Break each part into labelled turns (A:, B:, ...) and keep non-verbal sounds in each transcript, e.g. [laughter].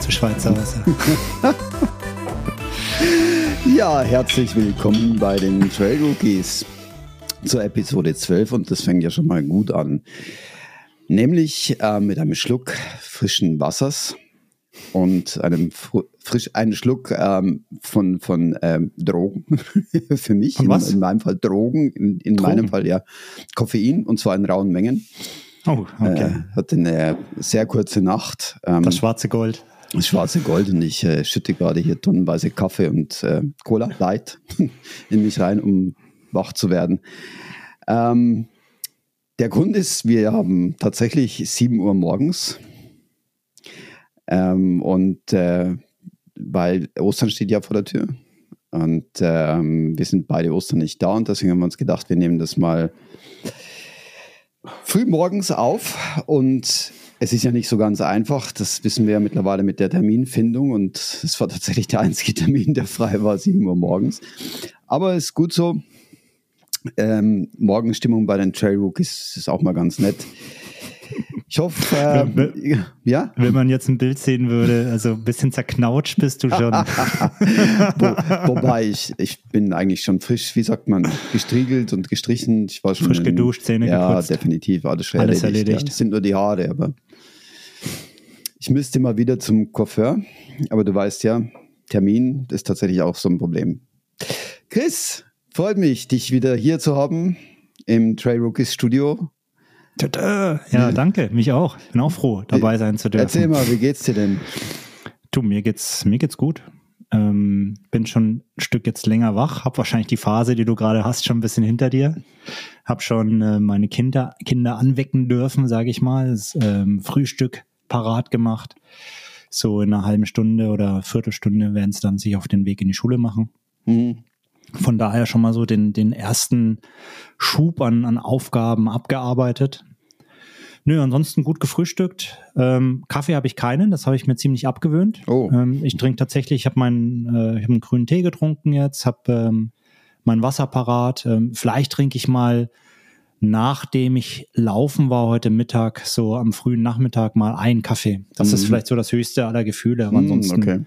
A: Zu Schweizer Wasser. [laughs]
B: Ja, herzlich willkommen bei den Trail Rookies zur Episode 12 und das fängt ja schon mal gut an. Nämlich äh, mit einem Schluck frischen Wassers und einem frisch einen Schluck ähm, von, von ähm, Drogen [laughs] für mich. In, in meinem Fall Drogen, in, in
A: Drogen?
B: meinem Fall ja Koffein und zwar in rauen Mengen.
A: Oh, okay.
B: Äh, hatte eine sehr kurze Nacht. Ähm,
A: das schwarze Gold.
B: Das schwarze Gold und ich äh, schütte gerade hier tonnenweise Kaffee und äh, Cola Light [laughs] in mich rein, um wach zu werden. Ähm, der Grund ist, wir haben tatsächlich 7 Uhr morgens ähm, und äh, weil Ostern steht ja vor der Tür und ähm, wir sind beide Ostern nicht da und deswegen haben wir uns gedacht, wir nehmen das mal früh morgens auf und es ist ja nicht so ganz einfach. Das wissen wir ja mittlerweile mit der Terminfindung und es war tatsächlich der einzige Termin, der frei war, 7 Uhr morgens. Aber ist gut so. Ähm, Morgenstimmung bei den Trail Rookies ist auch mal ganz nett. Ich hoffe, [laughs] äh, ja.
A: Wenn man jetzt ein Bild sehen würde, also ein bisschen zerknautscht bist du schon. [laughs]
B: Wo, wobei ich, ich bin eigentlich schon frisch, wie sagt man, gestriegelt und gestrichen. Ich war schon
A: Frisch
B: in-
A: geduscht, Zähne
B: ja,
A: geputzt.
B: definitiv, alles
A: Alles
B: erledigt.
A: erledigt.
B: Ja. Es sind nur die Haare, aber ich müsste mal wieder zum Coiffeur. Aber du weißt ja, Termin ist tatsächlich auch so ein Problem. Chris, freut mich, dich wieder hier zu haben im Trail Rookies Studio.
A: Tada. Ja, danke. Mich auch. Bin auch froh, dabei sein zu dürfen.
B: Erzähl mal, wie geht's dir denn?
A: Du, mir geht's, mir geht's gut. Ähm, bin schon ein Stück jetzt länger wach, hab wahrscheinlich die Phase, die du gerade hast, schon ein bisschen hinter dir. Hab schon äh, meine Kinder, Kinder anwecken dürfen, sage ich mal. Das ähm, Frühstück parat gemacht. So in einer halben Stunde oder Viertelstunde werden es dann sich auf den Weg in die Schule machen.
B: Hm.
A: Von daher schon mal so den, den ersten Schub an, an Aufgaben abgearbeitet. Nö, ansonsten gut gefrühstückt. Ähm, Kaffee habe ich keinen, das habe ich mir ziemlich abgewöhnt.
B: Oh.
A: Ähm, ich trinke tatsächlich, ich habe meinen, äh, ich habe einen grünen Tee getrunken jetzt, habe ähm, mein Wasser parat. Ähm, vielleicht trinke ich mal, nachdem ich laufen war heute Mittag, so am frühen Nachmittag mal einen Kaffee. Das ist
B: Mhm.
A: vielleicht so das höchste aller Gefühle, aber
B: Hm,
A: ansonsten
B: okay.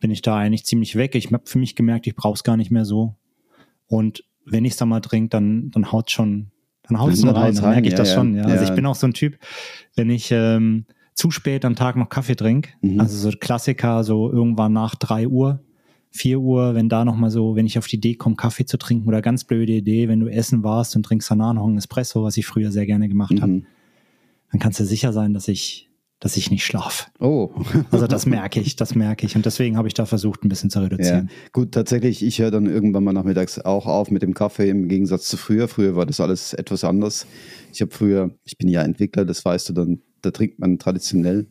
A: bin ich da eigentlich ziemlich weg. Ich habe für mich gemerkt, ich brauche es gar nicht mehr so. Und wenn ich es dann mal trinke, dann, dann haut schon, dann haut es rein,
B: haut's
A: dann
B: rein,
A: merke ich
B: ja,
A: das
B: ja.
A: schon. Ja. Also ich bin auch so ein Typ, wenn ich ähm, zu spät am Tag noch Kaffee trinke,
B: Mhm.
A: also so Klassiker, so irgendwann nach drei Uhr, vier Uhr, wenn da nochmal so, wenn ich auf die Idee komme, Kaffee zu trinken oder ganz blöde Idee, wenn du essen warst und trinkst danach noch einen Espresso, was ich früher sehr gerne gemacht habe,
B: Mhm.
A: dann kannst du sicher sein, dass ich, dass ich nicht schlafe.
B: Oh. [laughs]
A: Also das merke ich, das merke ich. Und deswegen habe ich da versucht, ein bisschen zu
B: Ja,
A: reduzieren.
B: gut, tatsächlich, ich höre dann irgendwann mal nachmittags auch auf mit dem Kaffee im Gegensatz zu früher. Früher war das alles etwas anders. Ich habe früher, ich bin ja Entwickler, das weißt du dann, da trinkt man traditionell,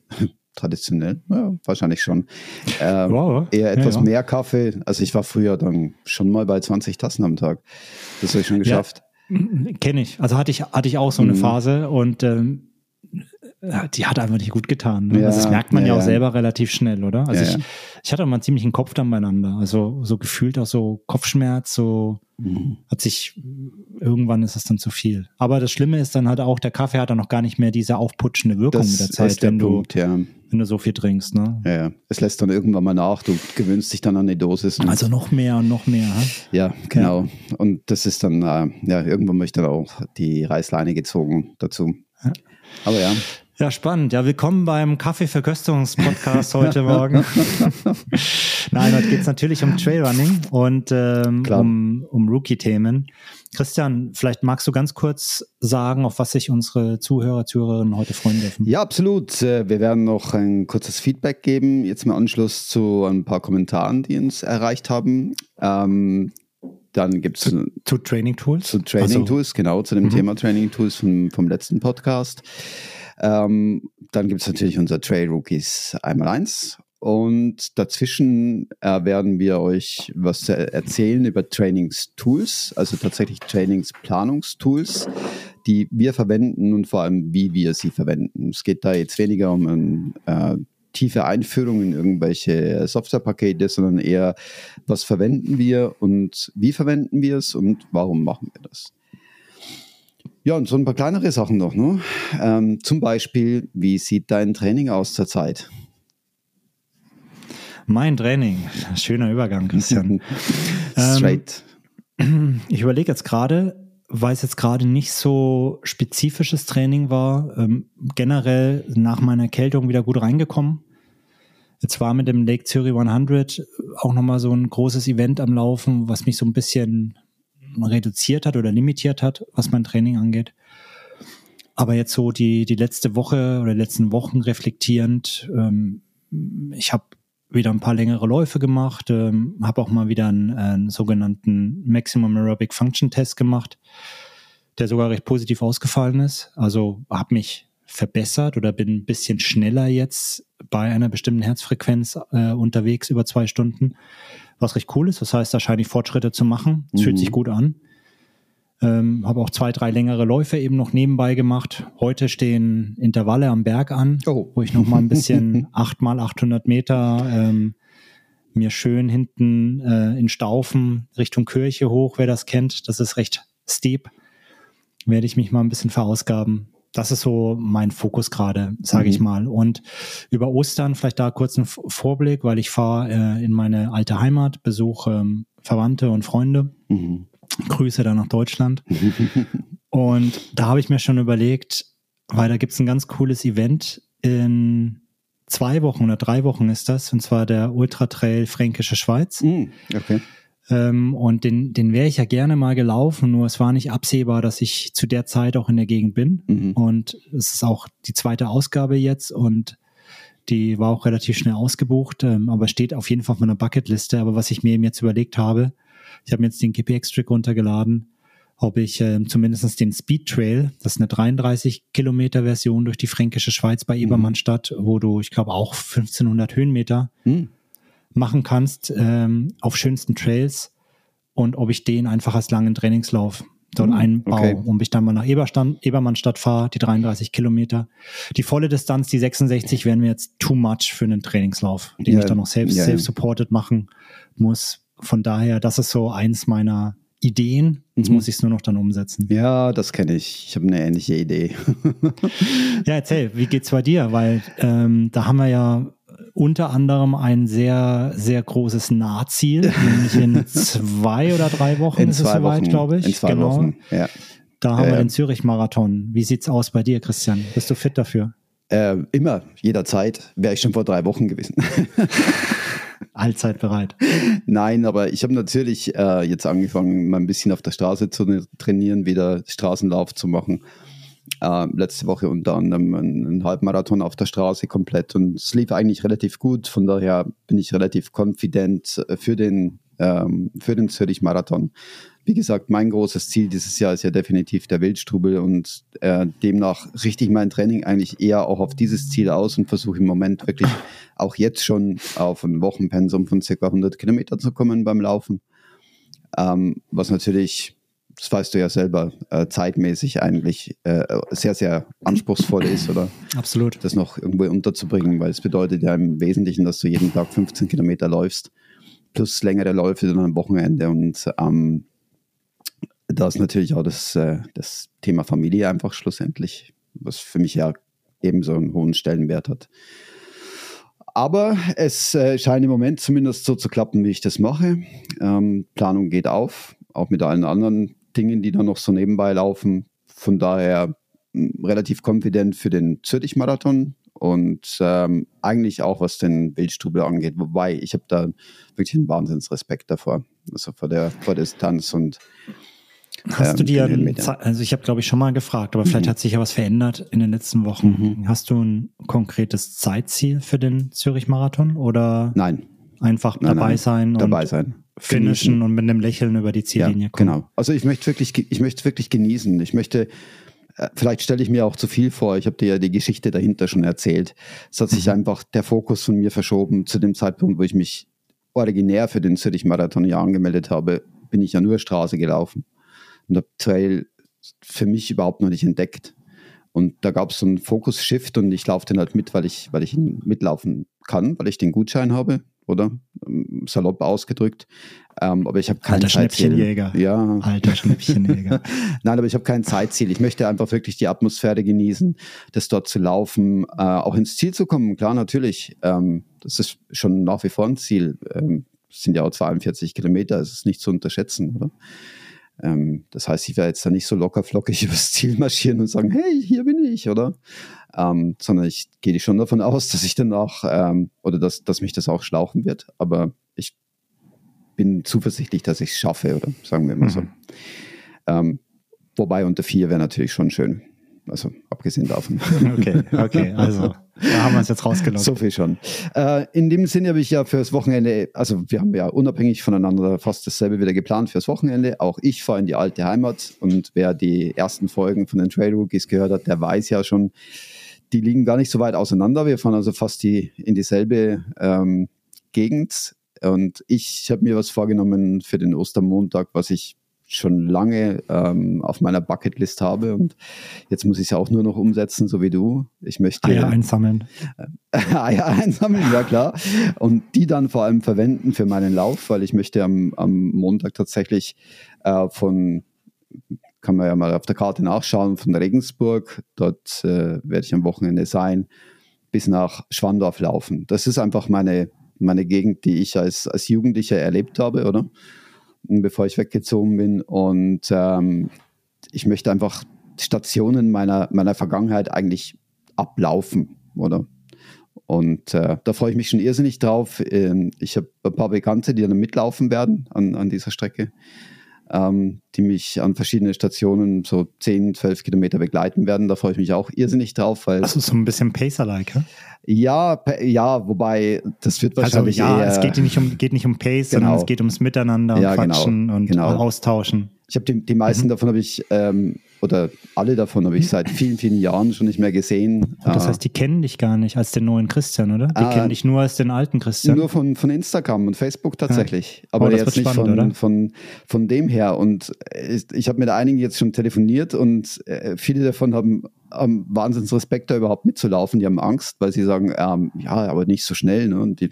B: traditionell, ja, wahrscheinlich schon, ähm,
A: Wow.
B: eher etwas
A: Ja, ja.
B: mehr Kaffee. Also ich war früher dann schon mal bei 20 Tassen am Tag. Das habe ich schon geschafft.
A: Kenne ich. Also hatte ich, hatte ich auch so eine
B: Mhm.
A: Phase und ähm, ja, die hat einfach nicht gut getan. Ne?
B: Ja,
A: also das merkt man ja,
B: ja,
A: auch selber relativ schnell, oder? Also
B: Ja,
A: ich, ich hatte mal ziemlich einen Kopf dann beieinander. Also so gefühlt auch so Kopfschmerz, so
B: Mhm.
A: hat sich, irgendwann ist es dann zu viel. Aber das Schlimme ist dann halt auch, der Kaffee hat dann noch gar nicht mehr diese aufputschende Wirkung
B: Das
A: mit der Zeit,
B: der
A: wenn du,
B: Punkt, ja.
A: wenn du so viel trinkst. Ne?
B: ja. ja. Es lässt dann irgendwann mal nach, du gewöhnst dich dann an die Dosis. und-
A: Also noch mehr und noch mehr. hä?
B: Ja, genau. Und das ist dann, äh, ja, irgendwann möchte dann auch die Reißleine gezogen dazu. Aber ja,
A: Ja, spannend. Ja, willkommen beim Kaffeeverköstigungspodcast heute [laughs] Morgen. Nein, heute geht's natürlich um Trailrunning und ähm,
B: Klar.
A: um, um Rookie-Themen. Christian, vielleicht magst du ganz kurz sagen, auf was sich unsere Zuhörer, Zuhörerinnen heute freuen dürfen.
B: ja, absolut. Äh, Wir werden noch ein kurzes Feedback geben, jetzt im Anschluss zu ein paar Kommentaren, die uns erreicht haben. Ähm, dann gibt es zu,
A: Zu Training Tools?
B: zu Training Tools, genau, zu dem
A: Mhm.
B: Thema Training Tools vom, vom letzten Podcast. Ähm, dann gibt es natürlich unser Trail Rookies einmal eins. Und dazwischen äh, werden wir euch was äh, erzählen über Trainingstools, also tatsächlich Trainingsplanungstools, die wir verwenden und vor allem, wie wir sie verwenden. Es geht da jetzt weniger um ein, äh, tiefe Einführung in irgendwelche Softwarepakete, sondern eher, was verwenden wir und wie verwenden wir es und warum machen wir das. Ja, und so ein paar kleinere Sachen noch. Ne? Ähm, zum Beispiel, wie sieht dein Training aus zurzeit?
A: Mein Training. Schöner Übergang, Christian. [laughs]
B: Straight.
A: Ähm, [clears throat] ich überlege jetzt gerade, weil es jetzt gerade nicht so spezifisches Training war, ähm, generell nach meiner Erkältung wieder gut reingekommen. Jetzt war mit dem Lake Zürich 100 auch nochmal so ein großes Event am Laufen, was mich so ein bisschen reduziert hat oder limitiert hat, was mein Training angeht. Aber jetzt so die, die letzte Woche oder letzten Wochen reflektierend, ähm, ich habe wieder ein paar längere Läufe gemacht, ähm, habe auch mal wieder einen, einen sogenannten Maximum Aerobic Function Test gemacht, der sogar recht positiv ausgefallen ist. Also habe mich verbessert oder bin ein bisschen schneller jetzt bei einer bestimmten Herzfrequenz äh, unterwegs über zwei Stunden was recht cool ist. Das heißt, da scheine ich Fortschritte zu machen. Es mhm. fühlt sich gut an. Ähm, habe auch zwei, drei längere Läufe eben noch nebenbei gemacht. Heute stehen Intervalle am Berg an, oh. wo ich noch mal ein bisschen [laughs] acht mal 800 Meter ähm, mir schön hinten äh, in Staufen Richtung Kirche hoch, wer das kennt. Das ist recht steep. Werde ich mich mal ein bisschen verausgaben das ist so mein Fokus gerade, sage mhm. ich mal. Und über Ostern vielleicht da kurz ein Vorblick, weil ich fahre äh, in meine alte Heimat, besuche ähm, Verwandte und Freunde, mhm. Grüße dann nach Deutschland. [laughs] und da habe ich mir schon überlegt, weil da gibt es ein ganz cooles Event in zwei Wochen oder drei Wochen ist das, und zwar der Ultra Trail Fränkische Schweiz. Mhm. Okay. Ähm, und den, den wäre ich ja gerne mal gelaufen, nur es war nicht absehbar, dass ich zu der Zeit auch in der Gegend bin. Mhm. Und es ist auch die zweite Ausgabe jetzt und die war auch relativ schnell ausgebucht, ähm, aber steht auf jeden Fall auf meiner Bucketliste. Aber was ich mir eben jetzt überlegt habe, ich habe mir jetzt den GPX-Trick runtergeladen, ob ich äh, zumindest den Speed Trail, das ist eine 33 Kilometer Version durch die fränkische Schweiz bei mhm. Ebermannstadt, wo du, ich glaube, auch 1500 Höhenmeter mhm machen kannst ähm, auf schönsten Trails und ob ich den einfach als langen Trainingslauf dort hm, einbaue okay. und ich dann mal nach Eberstand, Ebermannstadt fahre, die 33 Kilometer. Die volle Distanz, die 66, wären mir jetzt too much für einen Trainingslauf, den ja, ich dann noch selbst ja, self-supported machen muss. Von daher, das ist so eins meiner Ideen. Jetzt mhm. muss ich es nur noch dann umsetzen.
B: Ja, das kenne ich. Ich habe eine ähnliche Idee. [laughs]
A: ja, erzähl, wie geht's bei dir? Weil ähm, da haben wir ja unter anderem ein sehr, sehr großes Nahziel, [laughs] nämlich in zwei oder drei Wochen
B: in ist es soweit, glaube ich.
A: In zwei genau. Wochen, ja. Da haben äh, wir den Zürich-Marathon. Wie sieht's aus bei dir, Christian? Bist du fit dafür?
B: Äh, immer, jederzeit. Wäre ich schon vor drei Wochen gewesen. [laughs]
A: Allzeit bereit.
B: Nein, aber ich habe natürlich äh, jetzt angefangen, mal ein bisschen auf der Straße zu trainieren, wieder Straßenlauf zu machen äh, letzte Woche unter anderem einen Halbmarathon auf der Straße komplett und es lief eigentlich relativ gut. Von daher bin ich relativ confident äh, für den, ähm, für den Zürich-Marathon. Wie gesagt, mein großes Ziel dieses Jahr ist ja definitiv der Wildstrubel und äh, demnach richte ich mein Training eigentlich eher auch auf dieses Ziel aus und versuche im Moment wirklich auch jetzt schon auf ein Wochenpensum von ca. 100 Kilometer zu kommen beim Laufen. Ähm, was natürlich das weißt du ja selber, äh, zeitmäßig eigentlich äh, sehr, sehr anspruchsvoll ist oder
A: Absolut.
B: das noch irgendwo unterzubringen, weil es bedeutet ja im Wesentlichen, dass du jeden Tag 15 Kilometer läufst, plus längere Läufe dann am Wochenende und ähm, da ist natürlich auch das, äh, das Thema Familie einfach schlussendlich, was für mich ja ebenso einen hohen Stellenwert hat. Aber es äh, scheint im Moment zumindest so zu klappen, wie ich das mache. Ähm, Planung geht auf, auch mit allen anderen Dingen, die da noch so nebenbei laufen. Von daher hm, relativ confident für den Zürich-Marathon und ähm, eigentlich auch was den Wildstrubel angeht. Wobei ich habe da wirklich einen Wahnsinnsrespekt davor, also vor der, vor der Distanz und
A: Hast ähm, du dir, also ich habe glaube ich schon mal gefragt, aber mhm. vielleicht hat sich ja was verändert in den letzten Wochen. Mhm. Hast du ein konkretes Zeitziel für den Zürich-Marathon oder?
B: Nein.
A: Einfach nein, dabei nein. sein?
B: Dabei sein
A: finishen und mit einem Lächeln über die Ziellinie ja,
B: kommen. Genau. Also ich möchte wirklich, ich möchte es wirklich genießen. Ich möchte, äh, vielleicht stelle ich mir auch zu viel vor. Ich habe dir ja die Geschichte dahinter schon erzählt. Es hat sich mhm. einfach der Fokus von mir verschoben. Zu dem Zeitpunkt, wo ich mich originär für den Zürich-Marathon ja angemeldet habe, bin ich ja nur Straße gelaufen und habe Trail für mich überhaupt noch nicht entdeckt. Und da gab es so einen Fokus-Shift und ich laufe den halt mit, weil ich, weil ich ihn mitlaufen kann, weil ich den Gutschein habe oder? Ähm, salopp ausgedrückt. Ähm, aber ich habe kein
A: Alter
B: Zeitziel.
A: Schnäppchenjäger.
B: Ja.
A: Alter Schnäppchenjäger. [laughs]
B: Nein, aber ich habe kein Zeitziel. Ich möchte einfach wirklich die Atmosphäre genießen, das dort zu laufen, äh, auch ins Ziel zu kommen. Klar, natürlich. Ähm, das ist schon nach wie vor ein Ziel. Ähm, es sind ja auch 42 Kilometer, es ist nicht zu unterschätzen, oder? Ähm, das heißt, ich werde jetzt da nicht so locker flockig [laughs] übers Ziel marschieren und sagen, hey, hier bin ich, oder? Ähm, sondern ich gehe schon davon aus, [laughs] dass ich danach ähm, oder dass, dass mich das auch schlauchen wird. Aber ich bin zuversichtlich, dass ich es schaffe, oder sagen wir mal so.
A: Mhm.
B: Ähm, wobei unter vier wäre natürlich schon schön. Also abgesehen davon. [laughs]
A: Okay, okay, also da haben wir es jetzt rausgelockt.
B: So viel schon. Äh, in dem Sinne habe ich ja fürs Wochenende, also wir haben ja unabhängig voneinander fast dasselbe wieder geplant fürs Wochenende. Auch ich fahre in die alte Heimat und wer die ersten Folgen von den Trail Rookies gehört hat, der weiß ja schon, die liegen gar nicht so weit auseinander. Wir fahren also fast die, in dieselbe ähm, Gegend. Und ich habe mir was vorgenommen für den Ostermontag, was ich schon lange ähm, auf meiner Bucketlist habe und jetzt muss ich es ja auch nur noch umsetzen, so wie du. Ich möchte
A: Eier einsammeln. [laughs]
B: Eier einsammeln, ja klar. Und die dann vor allem verwenden für meinen Lauf, weil ich möchte am, am Montag tatsächlich äh, von, kann man ja mal auf der Karte nachschauen, von Regensburg, dort äh, werde ich am Wochenende sein, bis nach Schwandorf laufen. Das ist einfach meine, meine Gegend, die ich als, als Jugendlicher erlebt habe, oder? Bevor ich weggezogen bin. Und ähm, ich möchte einfach Stationen meiner, meiner Vergangenheit eigentlich ablaufen, oder? Und äh, da freue ich mich schon irrsinnig drauf. Ähm, ich habe ein paar Bekannte, die dann mitlaufen werden an, an dieser Strecke, ähm, die mich an verschiedene Stationen so 10, 12 Kilometer begleiten werden. Da freue ich mich auch irrsinnig drauf. Weil,
A: Also so ein bisschen Pacer-like, ja?
B: ja, ja, wobei das wird
A: Also
B: wahrscheinlich
A: ja,
B: eher...
A: es geht nicht um, geht nicht um Pace,
B: Genau.
A: sondern es geht ums Miteinander,
B: Ja, genau,
A: Quatschen und
B: genau.
A: Austauschen.
B: Ich habe die, die meisten
A: Mhm.
B: davon habe ich, ähm, oder alle davon habe ich seit vielen, vielen Jahren schon nicht mehr gesehen.
A: Und das
B: Äh,
A: heißt, die kennen dich gar nicht als den neuen Christian, oder? Die
B: Ah.
A: kennen dich nur als den alten Christian.
B: nur von, von Instagram und Facebook tatsächlich. Aber
A: Oh, das
B: jetzt
A: wird
B: nicht
A: spannend,
B: von, von, von dem her. Und ich, ich habe mit einigen jetzt schon telefoniert und äh, viele davon haben, haben Wahnsinns Respekt, da überhaupt mitzulaufen. Die haben Angst, weil sie sagen, ähm, ja, aber nicht so schnell. Ne? Und die,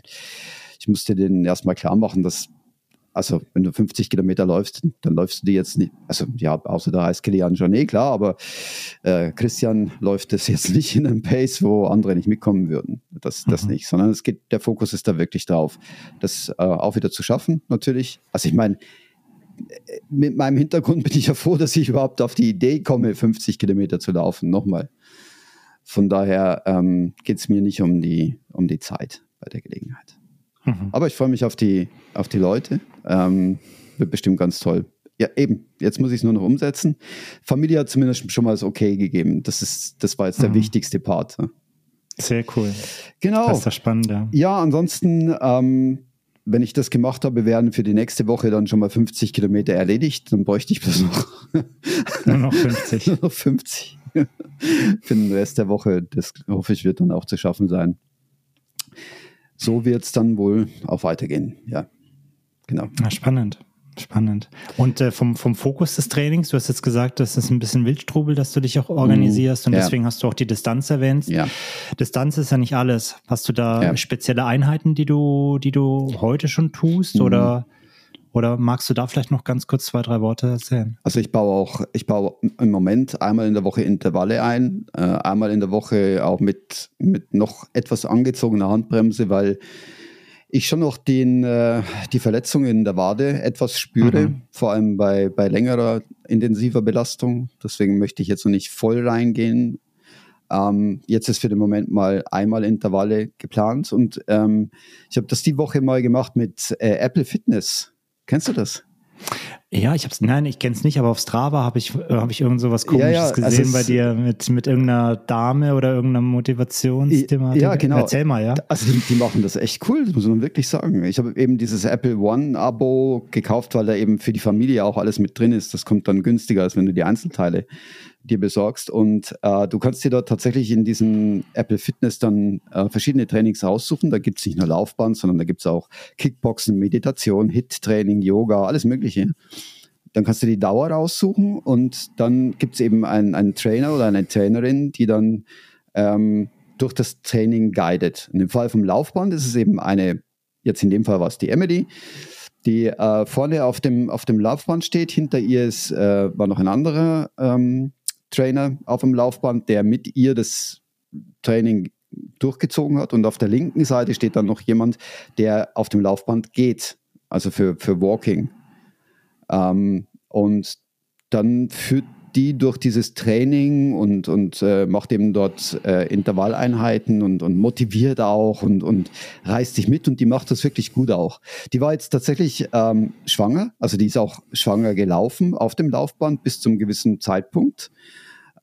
B: ich musste denen erstmal klar machen, dass also wenn du 50 Kilometer läufst, dann läufst du die jetzt nicht, also ja, außer da heißt Kilian Jornet, klar, aber äh, Christian läuft das jetzt [laughs] nicht in einem Pace, wo andere nicht mitkommen würden. Das, das
A: Mhm.
B: nicht, sondern es geht, der Fokus ist da wirklich drauf, das äh, auch wieder zu schaffen, natürlich. Also ich meine, äh, mit meinem Hintergrund bin ich ja froh, dass ich überhaupt auf die Idee komme, 50 Kilometer zu laufen, nochmal. Von daher ähm, geht es mir nicht um die, um die Zeit bei der Gelegenheit.
A: Mhm.
B: Aber ich freue mich auf die, auf die Leute. Ähm, wird bestimmt ganz toll. Ja, eben. Jetzt muss ich es nur noch umsetzen. Familie hat zumindest schon mal das Okay gegeben. Das, ist, das war jetzt der
A: Mhm.
B: wichtigste Part. ne?
A: Sehr cool.
B: Genau.
A: Das ist das Spannende.
B: Ja, ansonsten, ähm, wenn ich das gemacht habe, werden für die nächste Woche dann schon mal 50 Kilometer erledigt. Dann bräuchte ich bloß noch, [laughs]
A: Nur noch 50. [laughs]
B: nur noch 50 für den Rest der Woche. Das hoffe ich, wird dann auch zu schaffen sein. So wird es dann wohl auch weitergehen. Ja, genau.
A: Ja, spannend. Spannend. Und äh, vom, vom Fokus des Trainings, du hast jetzt gesagt, das ist ein bisschen Wildstrubel, dass du dich auch organisierst und
B: Mhm. ja.
A: deswegen hast du auch die Distanz erwähnt.
B: Ja.
A: Distanz ist ja nicht alles. Hast du da
B: Ja.
A: spezielle Einheiten, die du, die du heute schon tust
B: Mhm.
A: oder, oder magst du da vielleicht noch ganz kurz zwei, drei Worte erzählen?
B: Also ich baue auch, ich baue im Moment einmal in der Woche Intervalle ein, äh, einmal in der Woche auch mit, mit noch etwas angezogener Handbremse, weil ich schon noch den, äh, die Verletzung in der Wade etwas spüre,
A: Mhm.
B: vor allem bei, bei längerer intensiver Belastung. Deswegen möchte ich jetzt noch nicht voll reingehen. Ähm, jetzt ist für den Moment mal einmal Intervalle geplant und ähm, ich habe das die Woche mal gemacht mit äh, Apple Fitness. Kennst du das?
A: Ja, ich hab's, nein, ich kenn's nicht, aber auf Strava habe ich, äh, hab ich irgend so was
B: Ja,
A: komisches
B: ja, also
A: gesehen
B: es-
A: bei dir mit, mit irgendeiner Dame oder irgendeiner Motivationsthematik.
B: Ja, genau.
A: Erzähl mal, ja.
B: Also die, die machen das echt cool, das muss man wirklich sagen. Ich habe eben dieses Apple One-Abo gekauft, weil da eben für die Familie auch alles mit drin ist. Das kommt dann günstiger, als wenn du die Einzelteile dir besorgst. Und äh, du kannst dir dort tatsächlich in diesem Apple Fitness dann äh, verschiedene Trainings raussuchen. Da gibt es nicht nur Laufbahn, sondern da gibt es auch Kickboxen, Meditation, Hit-Training, Yoga, alles Mögliche. Dann kannst du die Dauer raussuchen und dann gibt es eben einen, einen Trainer oder eine Trainerin, die dann ähm, durch das Training guidet. In dem Fall vom Laufband ist es eben eine jetzt in dem Fall war es die Emily, die äh, vorne auf dem, auf dem Laufband steht. Hinter ihr ist, äh, war noch ein anderer ähm, Trainer auf dem Laufband, der mit ihr das Training durchgezogen hat. Und auf der linken Seite steht dann noch jemand, der auf dem Laufband geht, also für, für Walking. Ähm, und dann führt die durch dieses Training und, und äh, macht eben dort äh, Intervalleinheiten und, und motiviert auch und, und reißt sich mit und die macht das wirklich gut auch. Die war jetzt tatsächlich ähm, schwanger, also die ist auch schwanger gelaufen auf dem Laufband bis zum gewissen Zeitpunkt.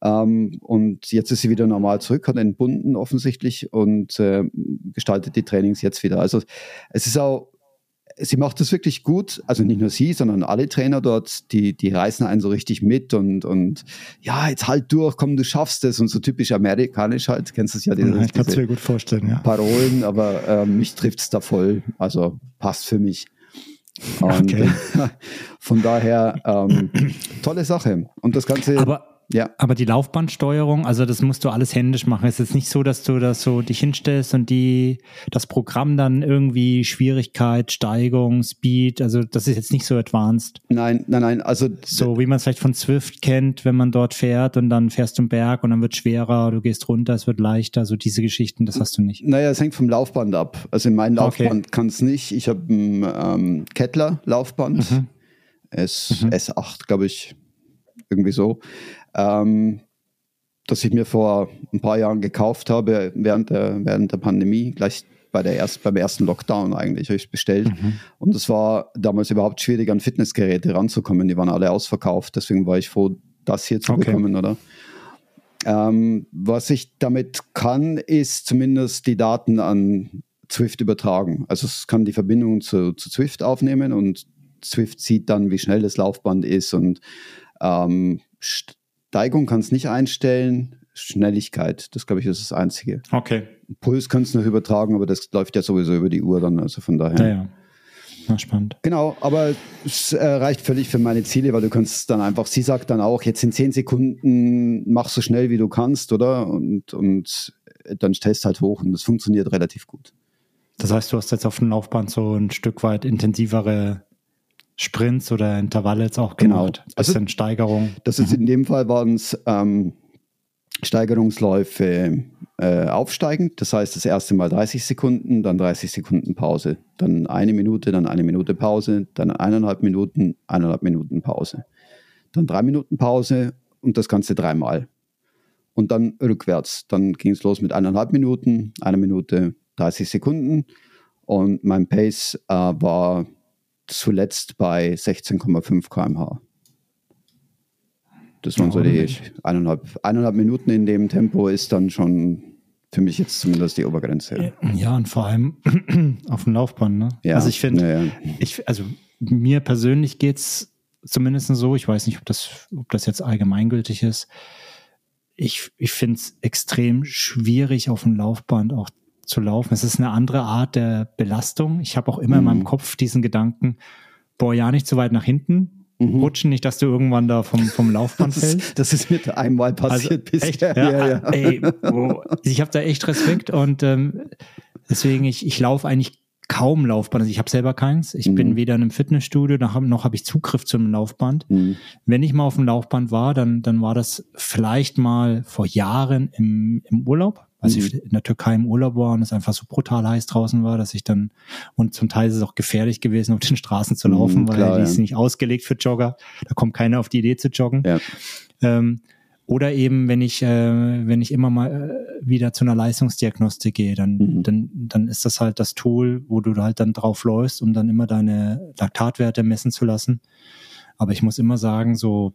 B: Ähm, und jetzt ist sie wieder normal zurück, hat entbunden offensichtlich und äh, gestaltet die Trainings jetzt wieder. Also es ist auch sie macht das wirklich gut. Also nicht nur sie, sondern alle Trainer dort, die, die reißen einen so richtig mit und, und ja, jetzt halt durch, komm, du schaffst es. Und so typisch amerikanisch halt, kennst du es ja.
A: Diese, ja ich kann es mir gut vorstellen, ja.
B: Parolen, aber äh, mich trifft es da voll. Also passt für mich. Und okay. [laughs] von daher ähm, tolle Sache. Und das Ganze.
A: Aber ja. Aber die Laufbandsteuerung, also das musst du alles händisch machen. Es ist nicht so, dass du das so dich hinstellst und die, das Programm dann irgendwie Schwierigkeit, Steigung, Speed, also das ist jetzt nicht so advanced.
B: Nein, nein, nein, also.
A: So wie man es vielleicht von Zwift kennt, wenn man dort fährt und dann fährst du einen Berg und dann wird schwerer, du gehst runter, es wird leichter, so diese Geschichten, das hast du nicht.
B: Naja, es hängt vom Laufband ab. Also in meinem Laufband okay. kann es nicht. Ich habe ein ähm, Kettler-Laufband. Mhm. S, mhm. S8, glaube ich, irgendwie so ähm, das ich mir vor ein paar Jahren gekauft habe, während der, während der Pandemie, gleich bei der erst, beim ersten Lockdown eigentlich, habe ich bestellt. Mhm. Und es war damals überhaupt schwierig, an Fitnessgeräte ranzukommen. Die waren alle ausverkauft. Deswegen war ich froh, das hier zu okay. bekommen, oder? Ähm, was ich damit kann, ist zumindest die Daten an Zwift übertragen. Also es kann die Verbindung zu, zu Zwift aufnehmen und Zwift sieht dann, wie schnell das Laufband ist und ähm, Steigung kann es nicht einstellen. Schnelligkeit, das glaube ich ist das Einzige.
A: Okay.
B: Puls kann es noch übertragen, aber das läuft ja sowieso über die Uhr dann, also von daher.
A: Ja, ja. Na, spannend.
B: Genau, aber es äh, reicht völlig für meine Ziele, weil du kannst dann einfach, sie sagt dann auch, jetzt in zehn Sekunden mach so schnell wie du kannst, oder? Und, und dann stellst halt hoch und das funktioniert relativ gut.
A: Das heißt, du hast jetzt auf dem Laufband so ein Stück weit intensivere Sprints oder Intervalle jetzt auch genau. gemacht. Genau. Bisschen also, Steigerung.
B: Das ist in dem Fall waren es ähm, Steigerungsläufe äh, aufsteigend. Das heißt, das erste Mal 30 Sekunden, dann 30 Sekunden Pause, dann eine Minute, dann eine Minute Pause, dann eineinhalb Minuten, eineinhalb Minuten Pause, dann drei Minuten Pause und das Ganze dreimal. Und dann rückwärts. Dann ging es los mit eineinhalb Minuten, eine Minute, 30 Sekunden. Und mein Pace äh, war zuletzt bei 16,5 km/h. Das waren so die eineinhalb, eineinhalb Minuten in dem Tempo ist dann schon für mich jetzt zumindest die Obergrenze.
A: Ja, und vor allem [clears throat] auf dem Laufband. Ne?
B: Ja,
A: also ich finde, ja. also mir persönlich geht es zumindest so, ich weiß nicht, ob das, ob das jetzt allgemeingültig ist. Ich, ich finde es extrem schwierig, auf dem Laufband auch zu laufen. Es ist eine andere Art der Belastung. Ich habe auch immer mhm. in meinem mhm. Kopf diesen Gedanken, boah, ja, nicht zu weit nach hinten mhm. rutschen, nicht, dass du irgendwann da vom, vom Laufband [laughs] fällst.
B: Das ist mir einmal passiert
A: also, bisher. Ja, ja, ja. [laughs] Ey, oh, ich habe da echt Respekt und ähm, deswegen, ich, ich laufe eigentlich kaum Laufband. Also ich habe selber keins. Ich mhm. bin weder in einem Fitnessstudio, noch, noch habe ich Zugriff zum Laufband. Mhm. Wenn ich mal auf dem Laufband war, dann, dann war das vielleicht mal vor Jahren im, im Urlaub als mhm. ich in der Türkei im Urlaub war und es einfach so brutal heiß draußen war, dass ich dann, und zum Teil ist es auch gefährlich gewesen, auf den Straßen zu laufen, mhm, weil klar, die ja. ist nicht ausgelegt für Jogger. Da kommt keiner auf die Idee zu joggen. Ja. Ähm, oder eben, wenn ich, äh, wenn ich immer mal äh, wieder zu einer Leistungsdiagnostik gehe, dann, mhm. dann, dann ist das halt das Tool, wo du halt dann drauf läufst, um dann immer deine Laktatwerte messen zu lassen. Aber ich muss immer sagen, so,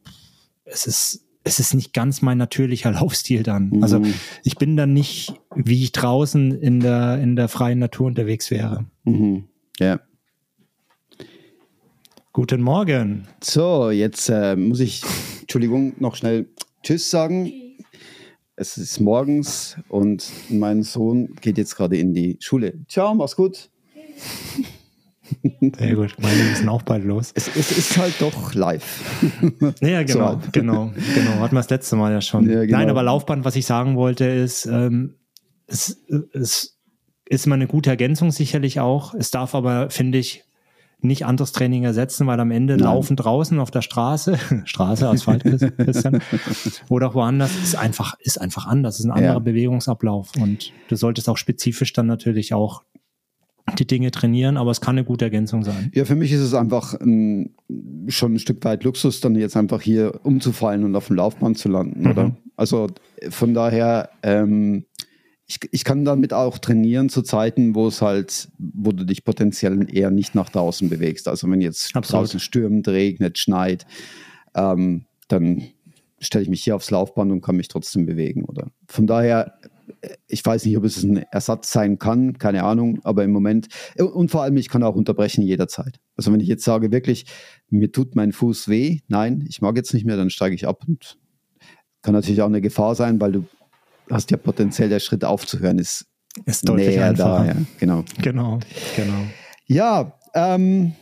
A: es ist, es ist nicht ganz mein natürlicher [laughs] Laufstil dann. Mhm. Also ich bin dann nicht, wie ich draußen in der, in der freien Natur unterwegs wäre.
B: Mhm. Ja.
A: Guten Morgen.
B: So, jetzt äh, muss ich, Entschuldigung, noch schnell Tschüss sagen. Es ist morgens und mein Sohn geht jetzt gerade in die Schule. Ciao, mach's gut.
A: Sehr gut, meine müssen auch bald los.
B: Es, es ist halt doch live.
A: Ja, genau, so. Genau, genau. Hatten wir das letzte Mal ja schon. Ja, genau. Nein, aber Laufband, was ich sagen wollte, ist, ähm, es, es ist immer eine gute Ergänzung sicherlich auch. Es darf aber, finde ich, nicht anderes Training ersetzen, weil am Ende Nein. laufen draußen auf der Straße, [laughs] Straße, Asphalt, Christian, [laughs] oder auch woanders, ist einfach, ist einfach anders, ist ein anderer ja. Bewegungsablauf und du solltest auch spezifisch dann natürlich auch die Dinge trainieren, aber es kann eine gute Ergänzung sein.
B: Ja, für mich ist es einfach ein, schon ein Stück weit Luxus, dann jetzt einfach hier umzufallen und auf dem Laufband zu landen, mhm. oder? Also von daher, ähm, ich, ich kann damit auch trainieren zu Zeiten, wo es halt, wo du dich potenziell eher nicht nach draußen bewegst. Also wenn jetzt Absolut. draußen stürmt, regnet, schneit, ähm, dann stelle ich mich hier aufs Laufband und kann mich trotzdem bewegen. Oder von daher, ich weiß nicht, ob es ein Ersatz sein kann, keine Ahnung, aber im Moment, und vor allem, ich kann auch unterbrechen jederzeit. Also wenn ich jetzt sage, wirklich, mir tut mein Fuß weh, nein, ich mag jetzt nicht mehr, dann steige ich ab und kann natürlich auch eine Gefahr sein, weil du hast ja potenziell der Schritt aufzuhören, ist,
A: ist deutlich näher einfacher. da. Ja,
B: genau.
A: Genau, genau.
B: Ja, ähm,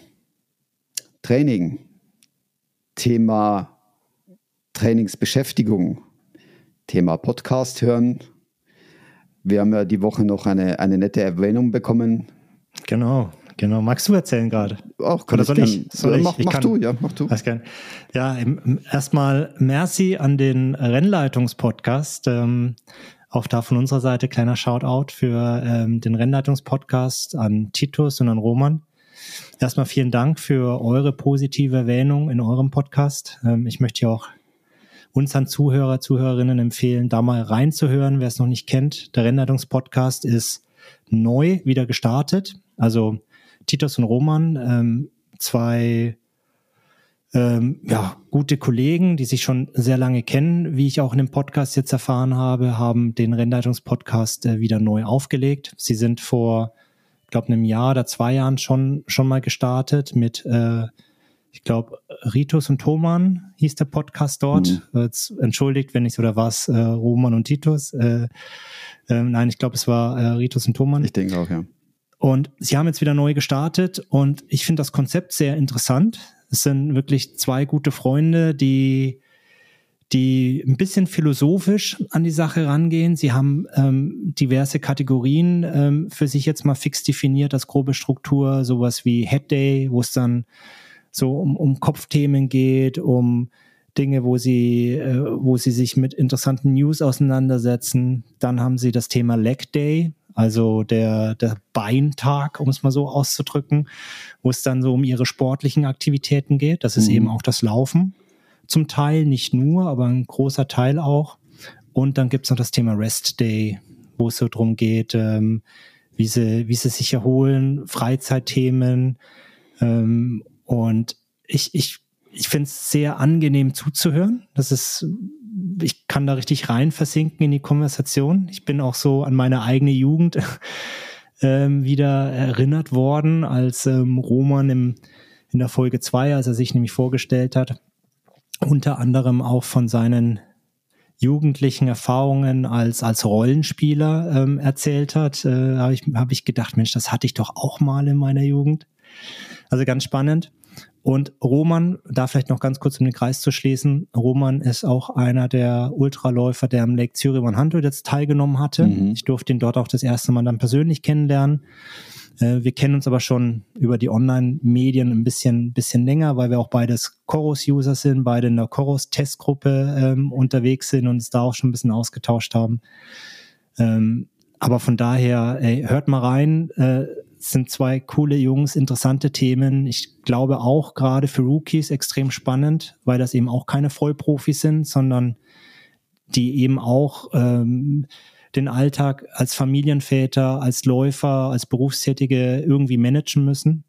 B: Training. Thema Trainingsbeschäftigung. Thema Podcast hören. Wir haben ja die Woche noch eine, eine nette Erwähnung bekommen.
A: Genau, Genau, magst du erzählen gerade?
B: Auch kann Oder soll ich? Soll ich? Mach, ich mach kann, du, ja, mach du.
A: Gern. Ja, erstmal merci an den Rennleitungspodcast. Ähm, auch da von unserer Seite kleiner Shoutout für ähm, den Rennleitungspodcast an Titus und an Roman. Erstmal vielen Dank für eure positive Erwähnung in eurem Podcast. Ähm, ich möchte ja auch uns an Zuhörer, Zuhörerinnen empfehlen, da mal reinzuhören, wer es noch nicht kennt. Der Rennleitungspodcast ist neu wieder gestartet. Also Titus und Roman, ähm, zwei ähm, ja, gute Kollegen, die sich schon sehr lange kennen, wie ich auch in dem Podcast jetzt erfahren habe, haben den Rennleitungspodcast äh, wieder neu aufgelegt. Sie sind vor, ich glaube, einem Jahr oder zwei Jahren schon, schon mal gestartet mit, äh, ich glaube, Ritus und Thoman hieß der Podcast dort. Mhm. Entschuldigt, wenn ich oder was, äh, Roman und Titus. Äh, äh, nein, ich glaube, es war äh, Ritus und Thoman.
B: Ich denke auch, ja.
A: Und sie haben jetzt wieder neu gestartet und ich finde das Konzept sehr interessant. Es sind wirklich zwei gute Freunde, die, die ein bisschen philosophisch an die Sache rangehen. Sie haben ähm, diverse Kategorien ähm, für sich jetzt mal fix definiert als grobe Struktur, sowas wie Head Day, wo es dann so um, um Kopfthemen geht, um Dinge, wo sie, äh, wo sie sich mit interessanten News auseinandersetzen. Dann haben sie das Thema Leg Day, also der, der Beintag, um es mal so auszudrücken, wo es dann so um ihre sportlichen Aktivitäten geht. Das ist mhm. eben auch das Laufen. Zum Teil, nicht nur, aber ein großer Teil auch. Und dann gibt's noch das Thema Rest Day, wo es so drum geht, ähm, wie, sie, wie sie sich erholen, Freizeitthemen. Ähm, und ich, ich, ich finde es sehr angenehm zuzuhören. Das ist ich kann da richtig rein versinken in die Konversation. Ich bin auch so an meine eigene Jugend [laughs] ähm, wieder erinnert worden, als ähm, Roman im, in der Folge zwei, als er sich nämlich vorgestellt hat, unter anderem auch von seinen jugendlichen Erfahrungen als, als Rollenspieler ähm, erzählt hat, äh, habe ich, hab ich gedacht, Mensch, das hatte ich doch auch mal in meiner Jugend. Also ganz spannend. Und Roman, da vielleicht noch ganz kurz um den Kreis zu schließen, Roman ist auch einer der Ultraläufer, der am Lake Zürich 100 jetzt teilgenommen hatte. Mhm. Ich durfte ihn dort auch das erste Mal dann persönlich kennenlernen. Äh, wir kennen uns aber schon über die Online-Medien ein bisschen, bisschen länger, weil wir auch beides Chorus-User sind, beide in der Chorus-Testgruppe ähm, unterwegs sind und uns da auch schon ein bisschen ausgetauscht haben. Ähm, aber von daher, ey, hört mal rein. Äh, sind zwei coole Jungs, interessante Themen. Ich glaube auch gerade für Rookies extrem spannend, weil das eben auch keine Vollprofis sind, sondern die eben auch ähm, den Alltag als Familienväter, als Läufer, als Berufstätige irgendwie managen müssen.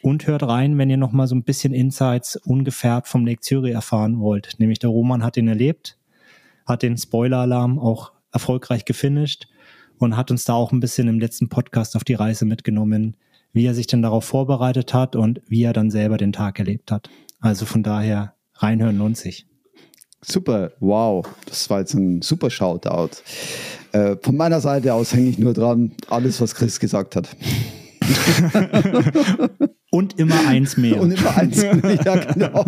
A: Und hört rein, wenn ihr noch mal so ein bisschen Insights ungefärbt vom Lake Zürich erfahren wollt. Nämlich der Roman hat ihn erlebt, hat den Spoiler-Alarm auch erfolgreich gefinisht und hat uns da auch ein bisschen im letzten Podcast auf die Reise mitgenommen, wie er sich denn darauf vorbereitet hat und wie er dann selber den Tag erlebt hat. Also von daher reinhören lohnt sich.
B: Super, wow, das war jetzt ein super Shoutout. Äh, von meiner Seite aus hänge ich nur dran, alles, was Chris gesagt hat. [laughs]
A: Und immer eins mehr.
B: Und immer eins mehr, [laughs] ja, genau.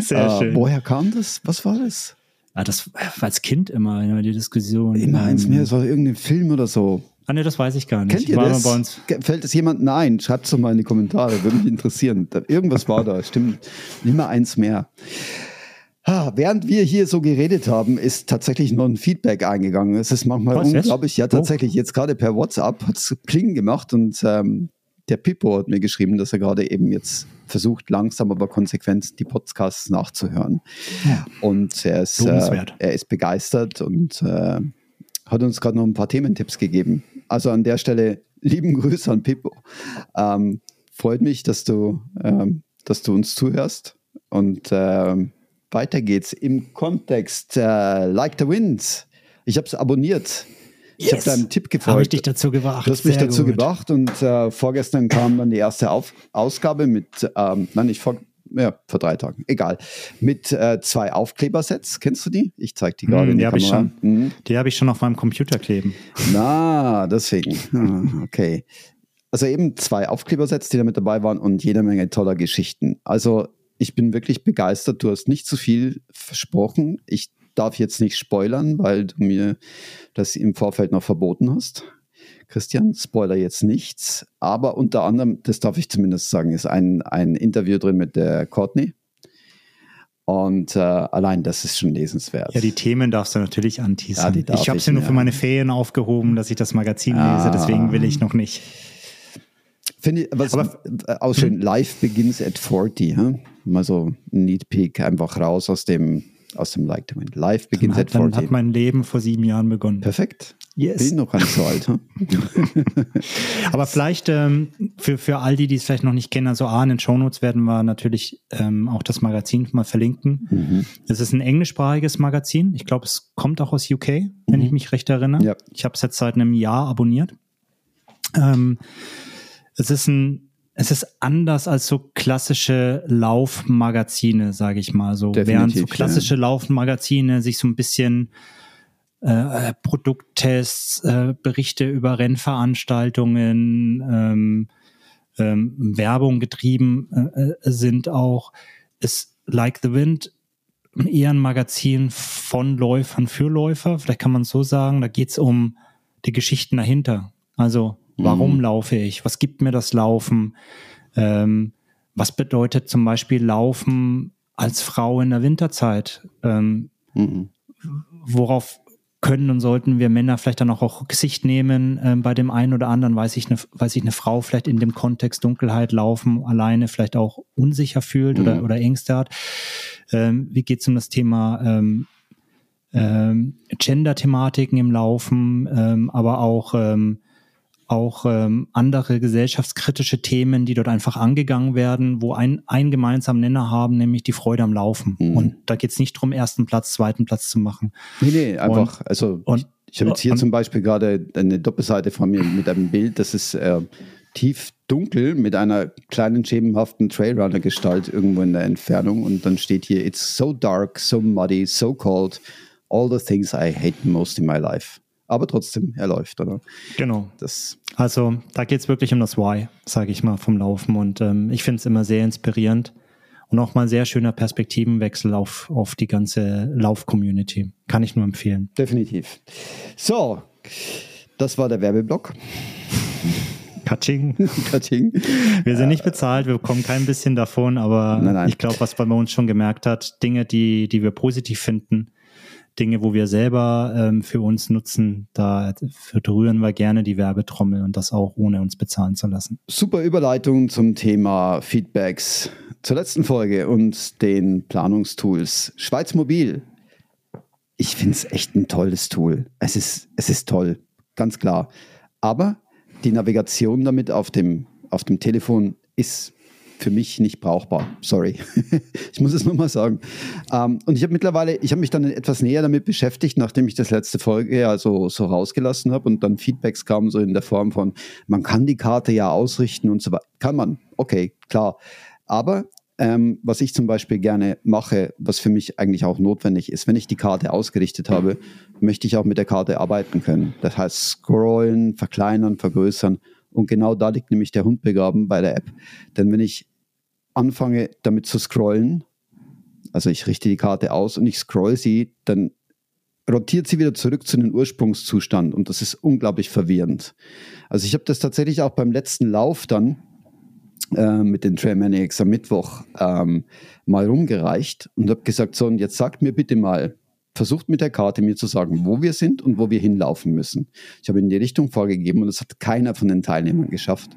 A: Sehr äh, schön.
B: Woher kam das? Was war das?
A: Ah, das war als Kind immer, immer die Diskussion.
B: Immer eins mehr, es war irgendein Film oder so.
A: Ah, ne, das weiß ich gar nicht.
B: Kennt ihr
A: War
B: das?
A: Bei uns.
B: Fällt es jemandem ein? Schreibt es doch mal in die Kommentare, würde mich interessieren. Irgendwas war da, stimmt. Immer eins mehr. Ah, während wir hier so geredet haben, ist tatsächlich noch ein Feedback eingegangen. Es ist manchmal
A: Was, jetzt?
B: unglaublich. Ja,
A: Oh.
B: tatsächlich, jetzt gerade per WhatsApp hat es Pling gemacht und ähm, der Pippo hat mir geschrieben, dass er gerade eben jetzt versucht, langsam aber konsequent die Podcasts nachzuhören.
A: Ja.
B: Und er ist, äh, er ist begeistert und äh, hat uns gerade noch ein paar Thementipps gegeben. Also an der Stelle lieben Grüße an Pippo. Ähm, freut mich, dass du, ähm, dass du uns zuhörst. Und ähm, weiter geht's im Kontext äh, Like the Wind. Ich habe es abonniert. Ich habe
A: Yes.
B: deinem Tipp gefolgt.
A: Habe ich dich dazu gebracht.
B: Du hast mich
A: Sehr
B: dazu
A: gut.
B: gebracht und äh, vorgestern kam dann die erste Auf Ausgabe mit, ähm, nein, nicht vor, ja, vor drei Tagen, egal, mit äh, zwei Aufklebersets. Kennst du die? Ich zeig die gerade in die
A: die hab ich
B: Kamera. Mhm.
A: Die habe ich schon auf meinem Computer kleben.
B: Na, deswegen. Ah, Okay. Also eben zwei Aufklebersets, die da mit dabei waren und jede Menge toller Geschichten. Also ich bin wirklich begeistert. Du hast nicht zu viel versprochen. Ich darf jetzt nicht spoilern, weil du mir das im Vorfeld noch verboten hast. Christian, Spoiler jetzt nichts. Aber unter anderem, das darf ich zumindest sagen, ist ein, ein Interview drin mit der Courtney. Und äh, allein das ist schon lesenswert.
A: Ja, die Themen darfst du natürlich anteasern.
B: Ja,
A: ich habe sie nur
B: ja.
A: für meine Ferien aufgehoben, dass ich das Magazin
B: Ah.
A: lese, deswegen will ich noch nicht.
B: Finde ich, was
A: Aber-
B: äh, auch schön, life begins at 40, hm? mal so ein Neat Peek einfach raus aus dem, aus dem Like to Win. Life
A: Dann
B: begins at
A: hat, dann
B: 40.
A: hat mein Leben vor sieben Jahren begonnen.
B: Perfekt.
A: Yes.
B: Bin noch gar nicht so alt. Hm? [laughs]
A: Aber vielleicht ähm, für, für all die, die es vielleicht noch nicht kennen, also A, in den Shownotes werden wir natürlich ähm, auch das Magazin mal verlinken.
B: Mhm.
A: Es ist ein englischsprachiges Magazin. Ich glaube, es kommt auch aus UK, wenn ich mich recht erinnere.
B: Mhm. Ja.
A: Ich habe es jetzt seit einem Jahr abonniert. Ähm, es ist ein es ist anders als so klassische Laufmagazine, sage ich mal. So
B: Definitiv,
A: während so klassische Laufmagazine sich so ein bisschen äh, Produkttests, äh, Berichte über Rennveranstaltungen, ähm, ähm, Werbung getrieben äh, äh, sind auch, ist Like the Wind eher ein Magazin von Läufern für Läufer. Vielleicht kann man es so sagen. Da geht es um die Geschichten dahinter. Also warum
B: Mhm.
A: laufe ich? Was gibt mir das Laufen? Ähm, was bedeutet zum Beispiel Laufen als Frau in der Winterzeit? Ähm,
B: Mhm.
A: worauf können und sollten wir Männer vielleicht dann auch, auch Rücksicht nehmen. Ähm, bei dem einen oder anderen weiß ich, eine, weiß ich eine Frau vielleicht in dem Kontext Dunkelheit laufen, alleine vielleicht auch unsicher fühlt oder,
B: Mhm.
A: oder Ängste hat. Ähm, wie geht es um das Thema ähm, ähm, Gender-Thematiken im Laufen, aber auch, auch ähm, andere gesellschaftskritische Themen, die dort einfach angegangen werden, wo ein, ein gemeinsamen Nenner haben, nämlich die Freude am Laufen.
B: Mhm.
A: Und da geht es nicht darum, ersten Platz, zweiten Platz zu machen.
B: Nee, nee, einfach, also
A: und-
B: ich, ich habe jetzt hier
A: und-
B: zum Beispiel gerade eine Doppelseite von mir mit einem Bild, das ist äh, tief dunkel mit einer kleinen schemenhaften Trailrunner-Gestalt irgendwo in der Entfernung und dann steht hier, it's so dark, so muddy, so cold, all the things I hate most in my life. Aber trotzdem, er läuft, oder?
A: Genau.
B: Das,
A: Also da geht es wirklich um das Why, sage ich mal, vom Laufen. Und ähm, ich finde es immer sehr inspirierend und auch mal ein sehr schöner Perspektivenwechsel auf, auf die ganze Lauf-Community. Kann ich nur empfehlen.
B: definitiv. So, das war der Werbeblock.
A: Katsching. [laughs]
B: Katsching.
A: Wir sind nicht bezahlt, wir bekommen kein bisschen davon, aber
B: Nein, nein.
A: ich glaube, was man bei uns schon gemerkt hat, Dinge, die, die wir positiv finden, Dinge, wo wir selber ähm, für uns nutzen, da rühren wir gerne die Werbetrommel und das auch ohne uns bezahlen zu lassen.
B: Super Überleitung zum Thema Feedbacks zur letzten Folge und den Planungstools. Schweiz Mobil. Ich finde es echt ein tolles Tool. Es ist, es ist toll, ganz klar. Aber die Navigation damit auf dem, auf dem Telefon ist für mich nicht brauchbar. Sorry. [laughs] ich muss es nur mal sagen. Ähm, und ich habe mittlerweile, ich habe mich dann etwas näher damit beschäftigt, nachdem ich das letzte Folge ja so, so rausgelassen habe und dann Feedbacks kamen so in der Form von, man kann die Karte ja ausrichten und so weiter. Kann man. Okay, klar. Aber ähm, was ich zum Beispiel gerne mache, was für mich eigentlich auch notwendig ist, wenn ich die Karte ausgerichtet habe, möchte ich auch mit der Karte arbeiten können. Das heißt, scrollen, verkleinern, vergrößern. Und genau da liegt nämlich der Hund begraben bei der App. Denn wenn ich anfange, damit zu scrollen, also ich richte die Karte aus und ich scroll sie, dann rotiert sie wieder zurück zu dem Ursprungszustand und das ist unglaublich verwirrend. Also ich habe das tatsächlich auch beim letzten Lauf dann äh, mit den Trailmaniacs am Mittwoch ähm, mal rumgereicht und habe gesagt, so und jetzt sagt mir bitte mal, versucht mit der Karte mir zu sagen, wo wir sind und wo wir hinlaufen müssen. Ich habe in die Richtung vorgegeben und das hat keiner von den Teilnehmern geschafft.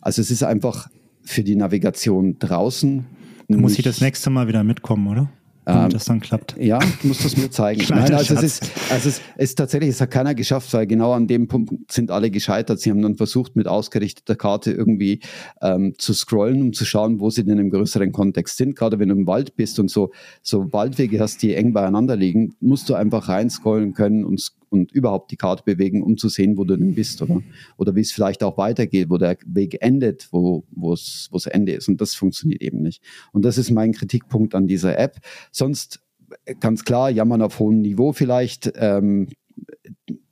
B: Also es ist einfach für die Navigation draußen.
A: Du musst sie das nächste Mal wieder mitkommen, oder? Damit ähm, das dann klappt.
B: Ja, du musst das mir zeigen. [laughs] Nein, also es, ist, also es ist tatsächlich, es hat keiner geschafft, weil genau an dem Punkt sind alle gescheitert. Sie haben dann versucht, mit ausgerichteter Karte irgendwie ähm, zu scrollen, um zu schauen, wo sie denn im größeren Kontext sind. Gerade wenn du im Wald bist und so, so Waldwege hast, die eng beieinander liegen, musst du einfach reinscrollen können und und überhaupt die Karte bewegen, um zu sehen, wo du denn bist, oder? Oder wie es vielleicht auch weitergeht, wo der Weg endet, wo es Ende ist. Und das funktioniert eben nicht. Und das ist mein Kritikpunkt an dieser App. Sonst äh, ganz klar, jammern auf hohem Niveau vielleicht. Ähm,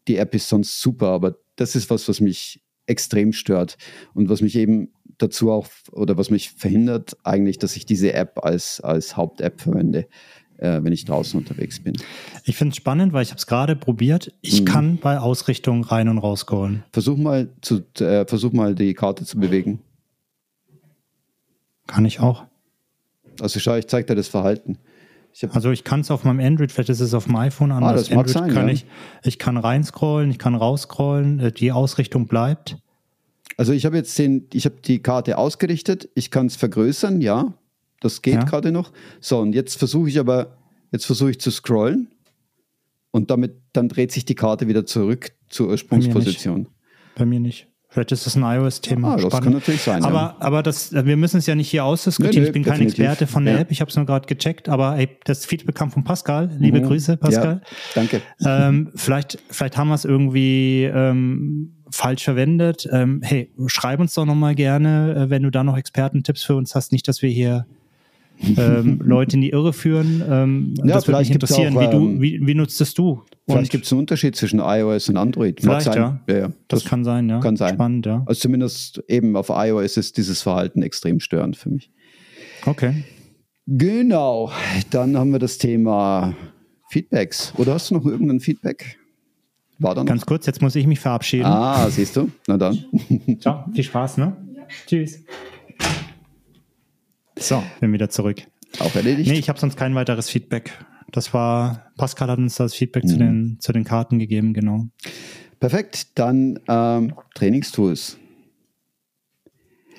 B: die App ist sonst super, aber das ist was, was mich extrem stört und was mich eben dazu auch oder was mich verhindert eigentlich, dass ich diese App als, als Haupt-App verwende äh, wenn ich draußen unterwegs bin.
A: Ich finde es spannend, weil ich habe es gerade probiert. Ich mhm. kann bei Ausrichtung rein und raus scrollen.
B: Versuch mal, zu, äh, versuch mal die Karte zu bewegen.
A: Kann ich auch.
B: Also schau, ich zeige dir das Verhalten.
A: Ich also ich kann es auf meinem Android, vielleicht ist es auf dem iPhone anders. Ah, das mag Android sein, kann ja. ich, ich kann reinscrollen, ich kann rausscrollen, äh, die Ausrichtung bleibt.
B: Also ich habe jetzt den, ich habe die Karte ausgerichtet, ich kann es vergrößern, ja, das geht ja. gerade noch. So, und jetzt versuche ich aber, jetzt versuche ich zu scrollen und damit, dann dreht sich die Karte wieder zurück zur Ursprungsposition.
A: Bei mir nicht. Bei mir nicht. Vielleicht ist das ein iOS-Thema.
B: Ah, das kann natürlich sein.
A: Aber, ja. aber das, wir müssen es ja nicht hier ausdiskutieren. Nee, nee, ich bin kein Experte von der ja. App. Ich habe es nur gerade gecheckt. Aber ey, das Feedback kam von Pascal. Liebe mhm. Grüße, Pascal.
B: Ja, danke.
A: Ähm, vielleicht, vielleicht haben wir es irgendwie ähm, falsch verwendet. Ähm, hey, schreib uns doch nochmal gerne, äh, wenn du da noch Expertentipps für uns hast. Nicht, dass wir hier ähm, Leute in die Irre führen. Ähm,
B: ja, das würde mich interessieren.
A: Auch, wie, du, ähm, wie, wie nutzt es du?
B: Vielleicht gibt es einen Unterschied zwischen iOS und Android.
A: Vielleicht, ja. ja, ja. Das, das, kann sein, ja.
B: Kann sein.
A: Spannend, ja.
B: Also zumindest eben auf iOS ist dieses Verhalten extrem störend für mich.
A: Okay.
B: Genau. Dann haben wir das Thema Feedbacks. Oder hast du noch irgendein Feedback?
A: War da noch? Ganz kurz, jetzt muss ich mich verabschieden.
B: Ah, siehst du? Na dann. [laughs]
A: Ciao, viel Spaß, ne? Ja. Tschüss. So, bin wieder zurück.
B: Auch erledigt?
A: Nee, ich habe sonst kein weiteres Feedback. Das war, Pascal hat uns das Feedback mhm. zu, den, zu den Karten gegeben, genau.
B: Perfekt, dann ähm, Trainingstools.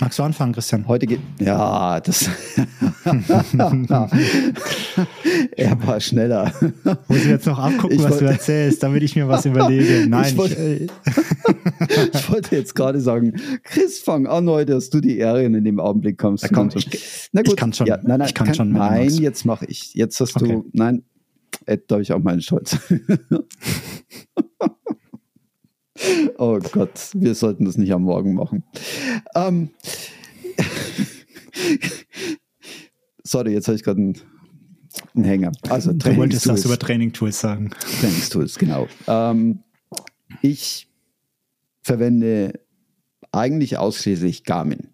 A: Magst du anfangen, Christian?
B: Heute geht. Ja, das. [laughs] er war schneller.
A: Muss ich jetzt noch abgucken, ich was wollte, du erzählst, damit ich mir was überlege. [laughs] Nein,
B: ich, wollte, ich, äh, [laughs] ich wollte jetzt gerade sagen, Chris, fang an heute, dass du die Ehre in dem Augenblick kommst.
A: Da komm, ich, na gut, ich kann schon. Ja,
B: nein, nein,
A: ich kann,
B: kann
A: schon.
B: Nein, jetzt mache ich. Jetzt hast okay. du. Nein, da habe ich auch meinen Stolz. Oh Gott, wir sollten das nicht am Morgen machen. Ähm, [laughs] sorry, jetzt habe ich gerade einen, einen, Hänger.
A: Also du wolltest das über Training-Tools sagen.
B: Trainingstools, genau. Ähm, ich verwende eigentlich ausschließlich Garmin.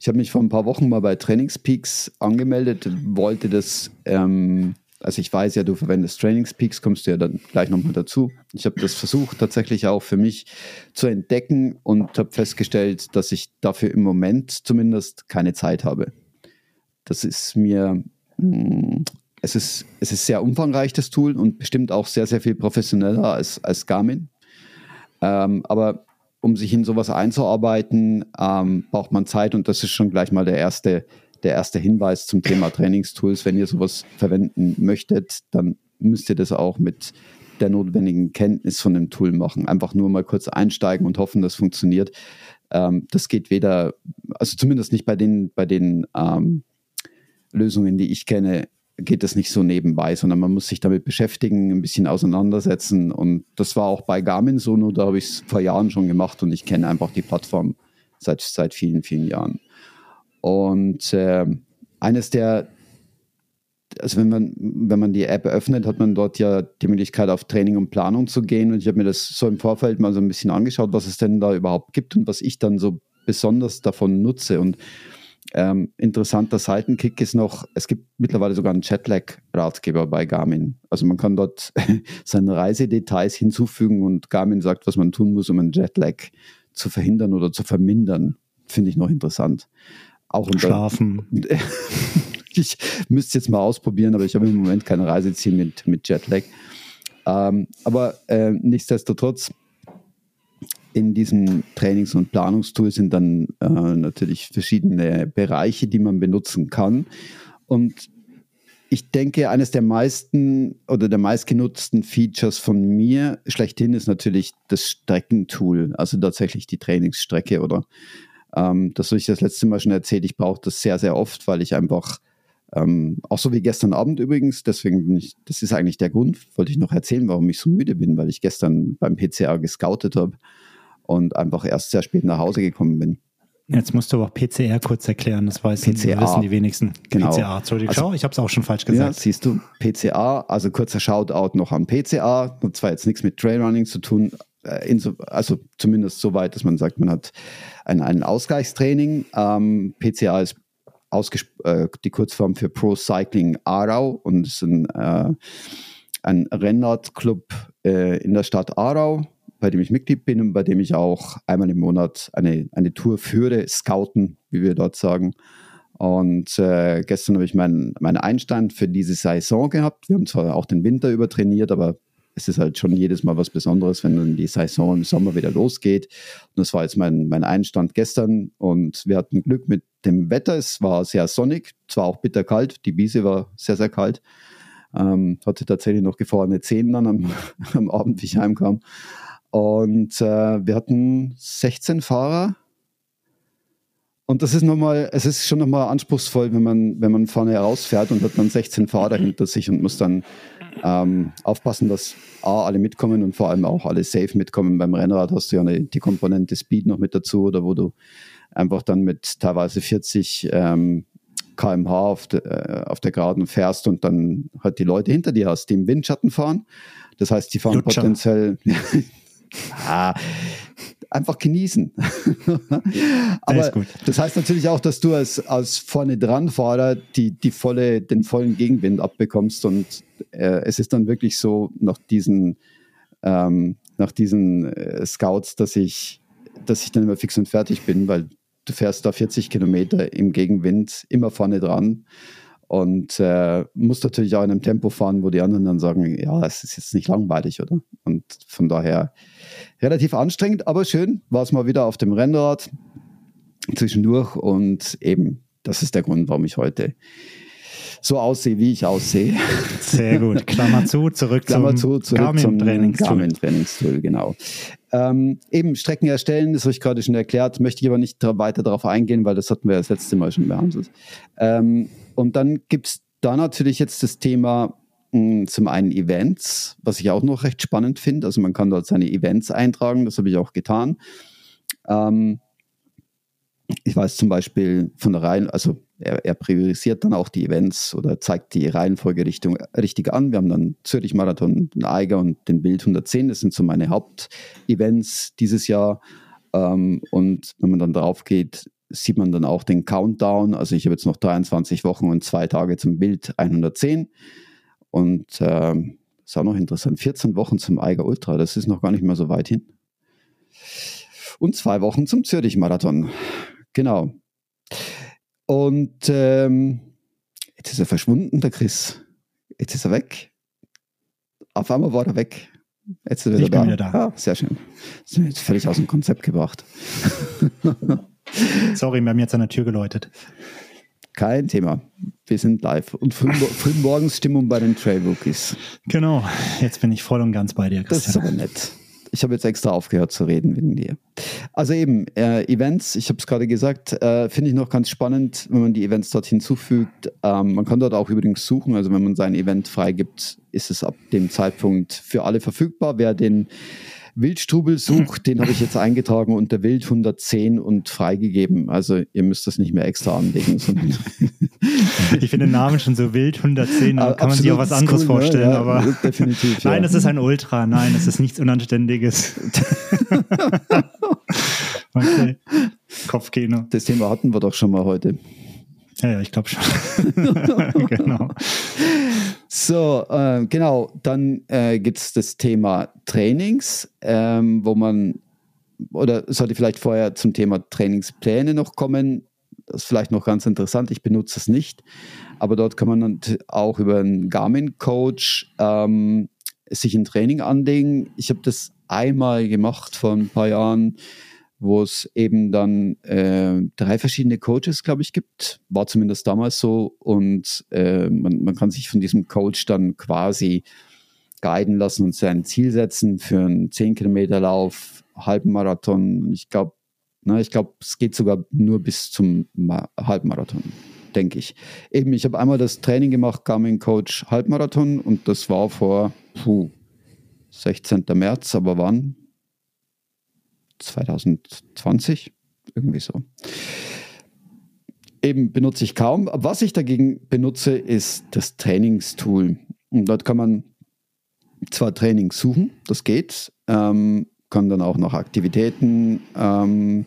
B: Ich habe mich vor ein paar Wochen mal bei Trainingspeaks angemeldet, wollte das ähm, also ich weiß ja, du verwendest Trainingspeaks, kommst du ja dann gleich nochmal dazu. Ich habe das versucht tatsächlich auch für mich zu entdecken und habe festgestellt, dass ich dafür im Moment zumindest keine Zeit habe. Das ist mir, mm, es ist, es ist sehr umfangreich, das Tool und bestimmt auch sehr, sehr viel professioneller als, als Garmin. Ähm, aber um sich in sowas einzuarbeiten, ähm, braucht man Zeit und das ist schon gleich mal der erste der erste Hinweis zum Thema Trainingstools. Wenn ihr sowas verwenden möchtet, dann müsst ihr das auch mit der notwendigen Kenntnis von dem Tool machen. Einfach nur mal kurz einsteigen und hoffen, das funktioniert. Ähm, das geht weder, also zumindest nicht bei den, bei den ähm, Lösungen, die ich kenne, geht das nicht so nebenbei, sondern man muss sich damit beschäftigen, ein bisschen auseinandersetzen. Und das war auch bei Garmin so, nur da habe ich es vor Jahren schon gemacht und ich kenne einfach die Plattform seit, seit vielen, vielen Jahren. Und äh, eines der, also wenn man, wenn man die App öffnet, hat man dort ja die Möglichkeit, auf Training und Planung zu gehen. Und ich habe mir das so im Vorfeld mal so ein bisschen angeschaut, was es denn da überhaupt gibt und was ich dann so besonders davon nutze. Und Ähm, interessanter Seitenkick ist noch, es gibt mittlerweile sogar einen Jetlag-Ratgeber bei Garmin. Also man kann dort [laughs] seine Reisedetails hinzufügen und Garmin sagt, was man tun muss, um einen Jetlag zu verhindern oder zu vermindern. Finde ich noch interessant.
A: Auch unter, Schlafen. [laughs]
B: ich müsste es jetzt mal ausprobieren, aber ich habe im Moment kein Reiseziel mit, mit Jetlag. Ähm, aber äh, nichtsdestotrotz, in diesem Trainings- und Planungstool sind dann äh, natürlich verschiedene Bereiche, die man benutzen kann. Und ich denke, eines der meisten oder der meistgenutzten Features von mir schlechthin ist natürlich das Streckentool, also tatsächlich die Trainingsstrecke oder ähm, das habe ich das letzte Mal schon erzählt. Ich brauche das sehr, sehr oft, weil ich einfach ähm, auch so wie gestern Abend übrigens, deswegen bin ich, das ist eigentlich der Grund, wollte ich noch erzählen, warum ich so müde bin, weil ich gestern beim PCA gescoutet habe und einfach erst sehr spät nach Hause gekommen bin.
A: Jetzt musst du aber auch PCR kurz erklären, das weiß PCA. wissen die wenigsten.
B: Genau.
A: PCA, Entschuldigung, also, schau, ich habe es auch schon falsch gesagt.
B: Ja, siehst du, PCA, also kurzer Shoutout noch an PCA, und zwar jetzt nichts mit Trailrunning zu tun, äh, also zumindest so weit, dass man sagt, man hat ein, ein Ausgleichstraining. Ähm, PCA ist äh, die Kurzform für Pro Cycling Aarau und ist ein, äh, ein Rennradclub äh, in der Stadt Aarau bei dem ich Mitglied bin und bei dem ich auch einmal im Monat eine, eine Tour führe, scouten, wie wir dort sagen. Und äh, gestern habe ich meinen mein Einstand für diese Saison gehabt. Wir haben zwar auch den Winter über trainiert, aber es ist halt schon jedes Mal was Besonderes, wenn dann die Saison im Sommer wieder losgeht. Und das war jetzt mein, mein Einstand gestern und wir hatten Glück mit dem Wetter. Es war sehr sonnig, zwar auch bitterkalt, die Wiese war sehr, sehr kalt. Ähm, hatte tatsächlich noch gefrorene Zähne dann am, [laughs] am Abend, wie ich heimkam. Und äh, wir hatten 16 Fahrer. Und das ist nochmal, es ist schon nochmal anspruchsvoll, wenn man, wenn man vorne herausfährt und hat dann 16 Fahrer hinter sich und muss dann ähm, aufpassen, dass A, alle mitkommen und vor allem auch alle safe mitkommen. Beim Rennrad hast du ja eine, die Komponente Speed noch mit dazu oder wo du einfach dann mit teilweise 40 ähm, kmh auf, de, äh, auf der Geraden fährst und dann halt die Leute hinter dir hast, die im Windschatten fahren. Das heißt, die fahren Lutscher. potenziell, [laughs] [laughs] ah, einfach genießen. [laughs] Aber das heißt natürlich auch, dass du als, als vorne dran Fahrer die, die volle, den vollen Gegenwind abbekommst und äh, es ist dann wirklich so nach diesen, ähm, nach diesen äh, Scouts, dass ich, dass ich dann immer fix und fertig bin, weil du fährst da 40 Kilometer im Gegenwind immer vorne dran und äh, muss natürlich auch in einem Tempo fahren, wo die anderen dann sagen, ja, es ist jetzt nicht langweilig, oder? Und von daher relativ anstrengend, aber schön, war es mal wieder auf dem Rennrad zwischendurch und eben, das ist der Grund, warum ich heute so aussehe, wie ich aussehe.
A: Sehr gut. [laughs] Klammer zu, zurück
B: Klammer
A: zum
B: zu, Garmin-Trainingstool. Garmin-Trainingstool, genau. Ähm, eben Strecken erstellen, das habe ich gerade schon erklärt, möchte ich aber nicht weiter darauf eingehen, weil das hatten wir das letzte Mal schon behandelt. Ähm, und dann gibt es da natürlich jetzt das Thema zum einen Events, was ich auch noch recht spannend finde. Also man kann dort seine Events eintragen, das habe ich auch getan. Ähm, ich weiß zum Beispiel von der Reihen, also er, er, priorisiert dann auch die Events oder zeigt die Reihenfolge Richtung, richtig an. Wir haben dann Zürich Marathon, den Eiger und den Bild 110. Das sind so meine Hauptevents dieses Jahr. Ähm, und wenn man dann drauf geht, sieht man dann auch den Countdown. Also ich habe jetzt noch 23 Wochen und zwei Tage zum Bild 110. Und äh, ist auch noch interessant, 14 Wochen zum Eiger Ultra, das ist noch gar nicht mehr so weit hin. Und zwei Wochen zum Zürich-Marathon. Genau. Und ähm, jetzt ist er verschwunden, der Chris. Jetzt ist er weg. Auf einmal war er weg. Jetzt ist er wieder
A: ich da. Bin wieder da.
B: Ah, sehr schön. Das ist jetzt völlig aus dem Konzept gebracht.
A: Sorry, wir haben jetzt an der Tür geläutet.
B: Kein Thema. Wir sind live. Und frühmorgens Stimmung bei den Trail Rookies.
A: Genau. Jetzt bin ich voll und ganz bei dir,
B: Christian. Das ist aber nett. Ich habe jetzt extra aufgehört zu reden wegen dir. Also eben, äh, Events, ich habe es gerade gesagt, äh, finde ich noch ganz spannend, wenn man die Events dort hinzufügt. Ähm, man kann dort auch übrigens suchen, also wenn man sein Event freigibt, ist es ab dem Zeitpunkt für alle verfügbar. Wer den Wildstrubel sucht, den habe ich jetzt eingetragen unter Wild 110 und freigegeben. Also ihr müsst das nicht mehr extra anlegen, [laughs]
A: ich finde den Namen schon so wild 110, da kann man sich auch was anderes cool, ne? vorstellen. Ja, aber definitiv. [laughs] Nein, es ist ein Ultra, nein, es ist nichts Unanständiges. [laughs]
B: okay. Kopfkino. Das Thema hatten wir doch schon mal heute.
A: Ja, ja, ich glaube schon. genau.
B: So, äh, genau, dann äh, gibt es das Thema Trainings, ähm, wo man, oder sollte vielleicht vorher zum Thema Trainingspläne noch kommen. Das ist vielleicht noch ganz interessant, ich benutze es nicht, aber dort kann man dann auch über einen Garmin-Coach ähm, sich ein Training anlegen. Ich habe das einmal gemacht vor ein paar Jahren wo es eben dann äh, drei verschiedene Coaches, glaube ich, gibt. War zumindest damals so. Und äh, man, man kann sich von diesem Coach dann quasi guiden lassen und sein Ziel setzen für einen 10 Kilometer Lauf, Halbmarathon. Ich glaube, ich glaube, es geht sogar nur bis zum Ma Halbmarathon, denke ich. Eben, ich habe einmal das Training gemacht, Garmin Coach Halbmarathon und das war vor puh, 16. März, aber wann? 2020, irgendwie so. Eben benutze ich kaum. Was ich dagegen benutze, ist das Trainingstool. Und dort kann man zwar Trainings suchen, das geht, ähm, kann dann auch noch Aktivitäten ähm,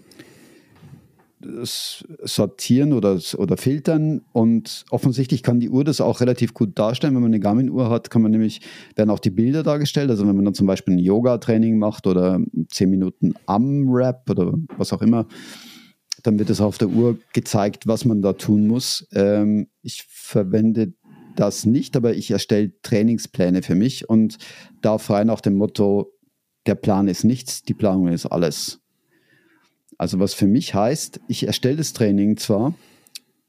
B: sortieren oder, oder filtern und offensichtlich kann die Uhr das auch relativ gut darstellen. Wenn man eine Garmin-Uhr hat, kann man nämlich, werden auch die Bilder dargestellt. Also wenn man dann zum Beispiel ein Yoga-Training macht oder 10 Minuten Am-Rap oder was auch immer, dann wird es auf der Uhr gezeigt, was man da tun muss. Ähm, ich verwende das nicht, aber ich erstelle Trainingspläne für mich und da frei nach dem Motto, der Plan ist nichts, die Planung ist alles. Also was für mich heißt, ich erstelle das Training zwar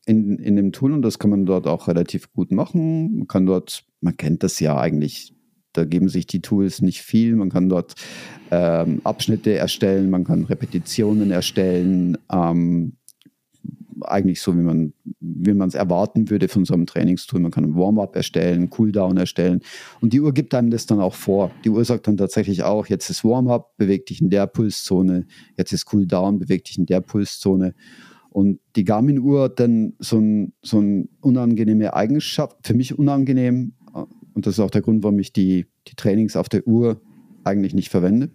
B: in, in dem Tool und das kann man dort auch relativ gut machen. Man kann dort, man kennt das ja eigentlich, da geben sich die Tools nicht viel. Man kann dort ähm, Abschnitte erstellen, man kann Repetitionen erstellen. Ähm, eigentlich so, wie man wie man es erwarten würde von so einem Trainingstool. Man kann ein Warm-up erstellen, Cooldown erstellen und die Uhr gibt einem das dann auch vor. Die Uhr sagt dann tatsächlich auch, jetzt ist Warm-up, beweg dich in der Pulszone, jetzt ist Cooldown, beweg dich in der Pulszone. Und die Garmin-Uhr hat dann so ein, so ein unangenehme Eigenschaft, für mich unangenehm, und das ist auch der Grund, warum ich die, die Trainings auf der Uhr eigentlich nicht verwende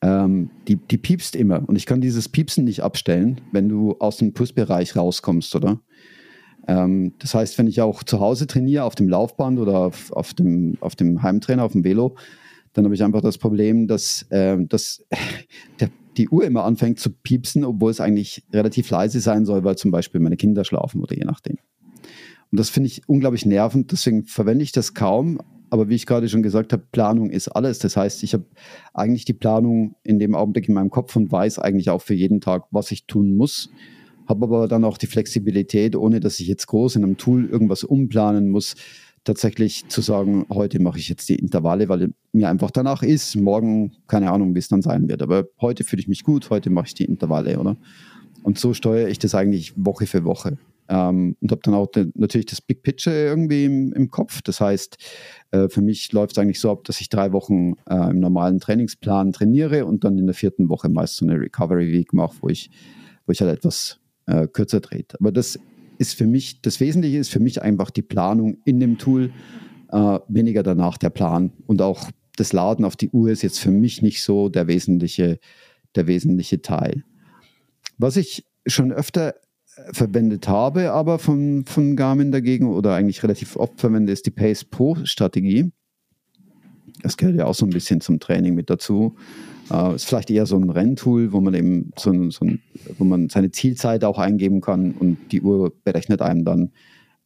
B: ähm, die, die piepst immer. Und ich kann dieses Piepsen nicht abstellen, wenn du aus dem Pulsbereich rauskommst, oder? Ähm, das heißt, wenn ich auch zu Hause trainiere, auf dem Laufband oder auf, auf, dem, auf dem Heimtrainer, auf dem Velo, dann habe ich einfach das Problem, dass, äh, dass [laughs] der, die Uhr immer anfängt zu piepsen, obwohl es eigentlich relativ leise sein soll, weil zum Beispiel meine Kinder schlafen oder je nachdem. Und das finde ich unglaublich nervend, deswegen verwende ich das kaum, aber wie ich gerade schon gesagt habe, Planung ist alles. Das heißt, ich habe eigentlich die Planung in dem Augenblick in meinem Kopf und weiß eigentlich auch für jeden Tag, was ich tun muss. Habe aber dann auch die Flexibilität, ohne dass ich jetzt groß in einem Tool irgendwas umplanen muss, tatsächlich zu sagen, heute mache ich jetzt die Intervalle, weil mir einfach danach ist. Morgen, keine Ahnung, wie es dann sein wird. Aber heute fühle ich mich gut, heute mache ich die Intervalle, oder? Und so steuere ich das eigentlich Woche für Woche. Ähm, und habe dann auch de, natürlich das Big Picture irgendwie im, im Kopf. Das heißt, äh, für mich läuft es eigentlich so ab, dass ich drei Wochen äh, im normalen Trainingsplan trainiere und dann in der vierten Woche meist so eine Recovery Week mache, wo ich, wo ich halt etwas äh, kürzer drehe. Aber das ist für mich, das Wesentliche ist für mich einfach die Planung in dem Tool, äh, weniger danach der Plan. Und auch das Laden auf die Uhr ist jetzt für mich nicht so der wesentliche, der wesentliche Teil. Was ich schon öfter verwendet habe, aber von, von Garmin dagegen oder eigentlich relativ oft verwende, ist die Pace Pro Strategie. Das gehört ja auch so ein bisschen zum Training mit dazu. Äh, ist vielleicht eher so ein Renntool, wo man eben so, so ein, wo man seine Zielzeit auch eingeben kann und die Uhr berechnet einem dann,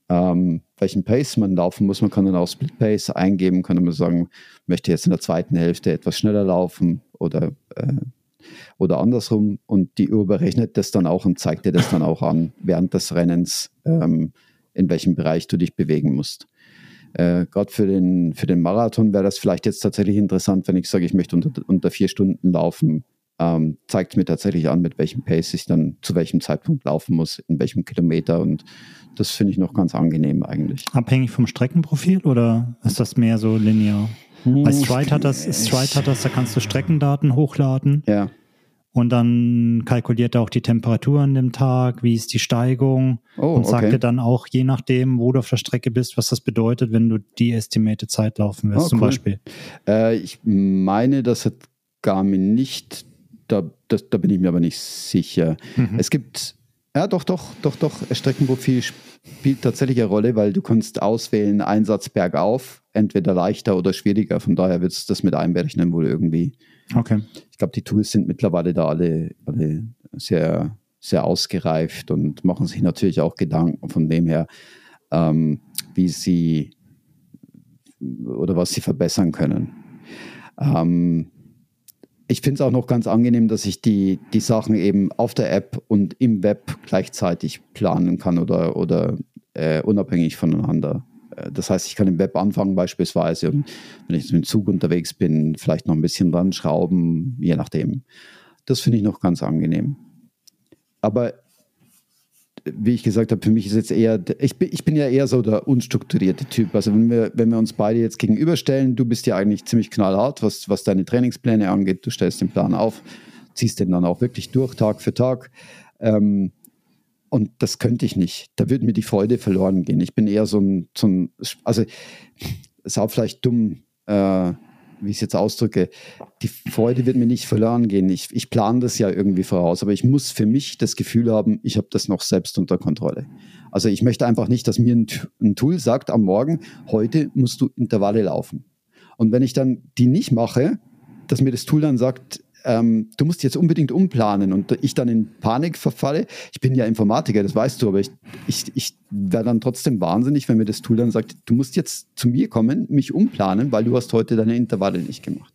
B: ähm, welchen Pace man laufen muss. Man kann dann auch Split Pace eingeben, kann man sagen, möchte jetzt in der zweiten Hälfte etwas schneller laufen oder äh, oder andersrum. Und die Uhr berechnet das dann auch und zeigt dir das dann auch an während des Rennens, ähm, in welchem Bereich du dich bewegen musst. Äh, Gerade für den, für den Marathon wäre das vielleicht jetzt tatsächlich interessant, wenn ich sage, ich möchte unter, unter vier Stunden laufen. Ähm, zeigt mir tatsächlich an, mit welchem Pace ich dann zu welchem Zeitpunkt laufen muss, in welchem Kilometer. Und das finde ich noch ganz angenehm eigentlich.
A: Abhängig vom Streckenprofil oder ist das mehr so linear? Bei Stride hat das, Stride hat das, da kannst du Streckendaten hochladen.
B: Ja.
A: Und dann kalkuliert er auch die Temperatur an dem Tag, wie ist die Steigung oh, und sagt okay. dir dann auch, je nachdem, wo du auf der Strecke bist, was das bedeutet, wenn du die estimierte Zeit laufen wirst, oh, zum cool. Beispiel.
B: Äh, ich meine, das hat Garmin nicht, da, das, da bin ich mir aber nicht sicher. Mhm. Es gibt Ja, doch, doch, doch, doch. Streckenprofil spielt tatsächlich eine Rolle, weil du kannst auswählen, Einsatz bergauf, entweder leichter oder schwieriger. Von daher wird es das mit einberechnen wohl irgendwie.
A: Okay.
B: Ich glaube, die Tools sind mittlerweile da alle, alle sehr, sehr ausgereift und machen sich natürlich auch Gedanken von dem her, ähm, wie sie oder was sie verbessern können. Ähm, ich finde es auch noch ganz angenehm, dass ich die, die Sachen eben auf der App und im Web gleichzeitig planen kann oder, oder äh, unabhängig voneinander. Äh, das heißt, ich kann im Web anfangen beispielsweise und wenn ich mit dem Zug unterwegs bin, vielleicht noch ein bisschen dran schrauben, je nachdem. Das finde ich noch ganz angenehm. Aber wie ich gesagt habe, für mich ist jetzt eher, ich bin, ich bin ja eher so der unstrukturierte Typ. Also wenn wir, wenn wir uns beide jetzt gegenüberstellen, du bist ja eigentlich ziemlich knallhart, was, was deine Trainingspläne angeht. Du stellst den Plan auf, ziehst den dann auch wirklich durch, Tag für Tag. Ähm, und das könnte ich nicht. Da würde mir die Freude verloren gehen. Ich bin eher so ein, so ein also ist auch vielleicht dumm, äh, wie ich es jetzt ausdrücke, die Freude wird mir nicht verloren gehen. Ich, ich plane das ja irgendwie voraus, aber ich muss für mich das Gefühl haben, ich habe das noch selbst unter Kontrolle. Also ich möchte einfach nicht, dass mir ein, ein Tool sagt am Morgen, heute musst du Intervalle laufen. Und wenn ich dann die nicht mache, dass mir das Tool dann sagt, ähm, du musst jetzt unbedingt umplanen und ich dann in Panik verfalle. Ich bin ja Informatiker, das weißt du, aber ich, ich, ich wäre dann trotzdem wahnsinnig, wenn mir das Tool dann sagt, du musst jetzt zu mir kommen, mich umplanen, weil du hast heute deine Intervalle nicht gemacht.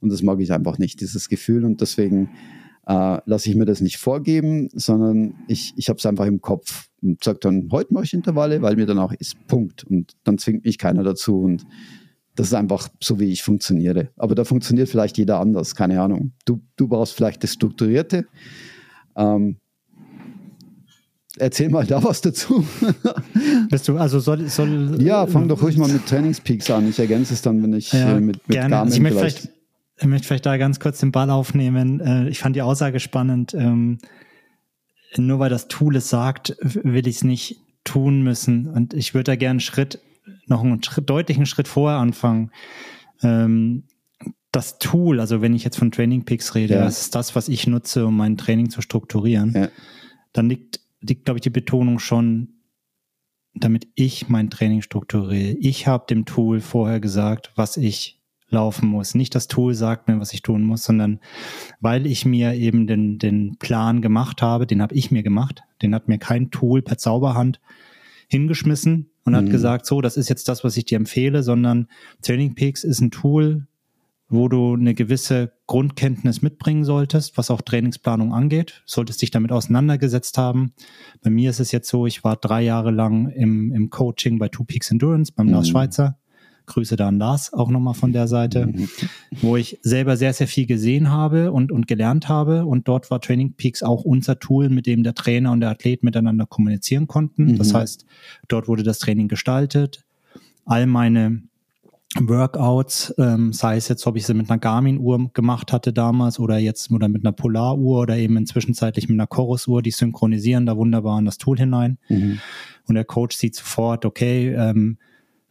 B: Und das mag ich einfach nicht, dieses Gefühl. Und deswegen äh, lasse ich mir das nicht vorgeben, sondern ich, ich habe es einfach im Kopf und sage dann, heute mache ich Intervalle, weil mir dann auch ist. Punkt. Und dann zwingt mich keiner dazu. Und das ist einfach so, wie ich funktioniere. Aber da funktioniert vielleicht jeder anders, keine Ahnung. Du, du brauchst vielleicht das Strukturierte. Ähm, erzähl mal da was dazu. [laughs]
A: Bist du, also soll, soll
B: Ja, fang doch ruhig mal mit Trainingspeaks an. Ich ergänze es dann, wenn ich ja, äh, mit, mit
A: gerne. Garmin also ich möchte vielleicht, ich möchte vielleicht da ganz kurz den Ball aufnehmen. Äh, ich fand die Aussage spannend. Ähm, nur weil das Tool es sagt, will ich es nicht tun müssen. Und ich würde da gerne einen Schritt noch einen Schritt, deutlichen Schritt vorher anfangen. Ähm, das Tool, also wenn ich jetzt von Training Peaks rede, ja. das ist das, was ich nutze, um mein Training zu strukturieren, ja. dann liegt, liegt, glaube ich, die Betonung schon, damit ich mein Training strukturiere. Ich habe dem Tool vorher gesagt, was ich laufen muss. Nicht das Tool sagt mir, was ich tun muss, sondern weil ich mir eben den, den Plan gemacht habe, den habe ich mir gemacht, den hat mir kein Tool per Zauberhand hingeschmissen, und mhm. hat gesagt, so, das ist jetzt das, was ich dir empfehle, sondern Training Peaks ist ein Tool, wo du eine gewisse Grundkenntnis mitbringen solltest, was auch Trainingsplanung angeht. Solltest dich damit auseinandergesetzt haben. Bei mir ist es jetzt so, ich war drei Jahre lang im, im Coaching bei Two Peaks Endurance beim mhm. Lars Schweizer. Grüße da an Lars auch nochmal von der Seite, [laughs] wo ich selber sehr, sehr viel gesehen habe und, und gelernt habe. Und dort war Training Peaks auch unser Tool, mit dem der Trainer und der Athlet miteinander kommunizieren konnten. Mhm. Das heißt, dort wurde das Training gestaltet. All meine Workouts, ähm, sei es jetzt, ob ich sie mit einer Garmin-Uhr gemacht hatte damals oder jetzt oder mit einer Polar-Uhr oder eben inzwischenzeitlich mit einer Chorus-Uhr, die synchronisieren da wunderbar in das Tool hinein. Mhm. Und der Coach sieht sofort, okay, ähm,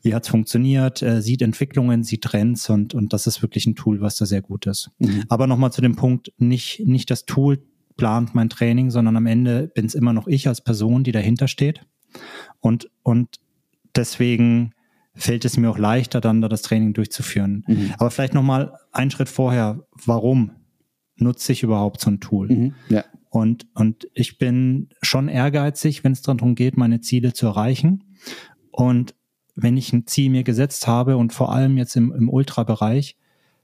A: wie hat's funktioniert, äh, sieht Entwicklungen, sieht Trends und, und das ist wirklich ein Tool, was da sehr gut ist. Mhm. Aber nochmal zu dem Punkt, nicht, nicht das Tool plant mein Training, sondern am Ende bin es immer noch ich als Person, die dahinter steht. Und, und deswegen fällt es mir auch leichter, dann da das Training durchzuführen. Mhm. Aber vielleicht nochmal einen Schritt vorher, warum nutze ich überhaupt so ein Tool? Mhm. Ja. Und, und ich bin schon ehrgeizig, wenn es darum geht, meine Ziele zu erreichen. Und wenn ich ein Ziel mir gesetzt habe und vor allem jetzt im, im Ultrabereich,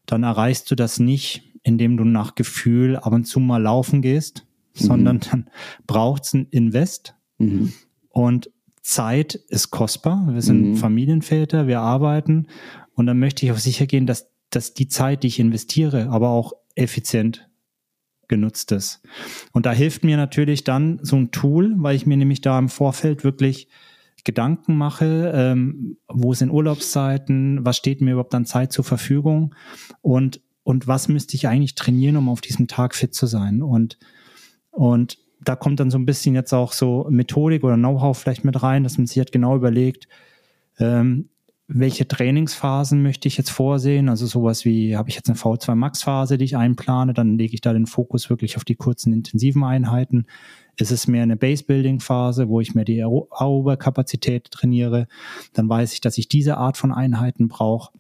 A: dann erreichst du das nicht, indem du nach Gefühl ab und zu mal laufen gehst, mhm. sondern dann [laughs] braucht es ein Invest. Mhm. Und Zeit ist kostbar. Wir sind mhm. Familienväter, wir arbeiten und dann möchte ich auch sicher gehen, dass, dass die Zeit, die ich investiere, aber auch effizient genutzt ist. Und da hilft mir natürlich dann so ein Tool, weil ich mir nämlich da im Vorfeld wirklich Gedanken mache, ähm, wo sind Urlaubszeiten, was steht mir überhaupt an Zeit zur Verfügung und, und was müsste ich eigentlich trainieren, um auf diesem Tag fit zu sein. Und, und da kommt dann so ein bisschen jetzt auch so Methodik oder Know-how vielleicht mit rein, dass man sich halt genau überlegt, ähm, welche Trainingsphasen möchte ich jetzt vorsehen? Also sowas wie, habe ich jetzt eine V2 Max Phase, die ich einplane, dann lege ich da den Fokus wirklich auf die kurzen intensiven Einheiten. Ist es mehr eine Base-Building-Phase, wo ich mehr die Oberkapazität trainiere? Dann weiß ich, dass ich diese Art von Einheiten brauche.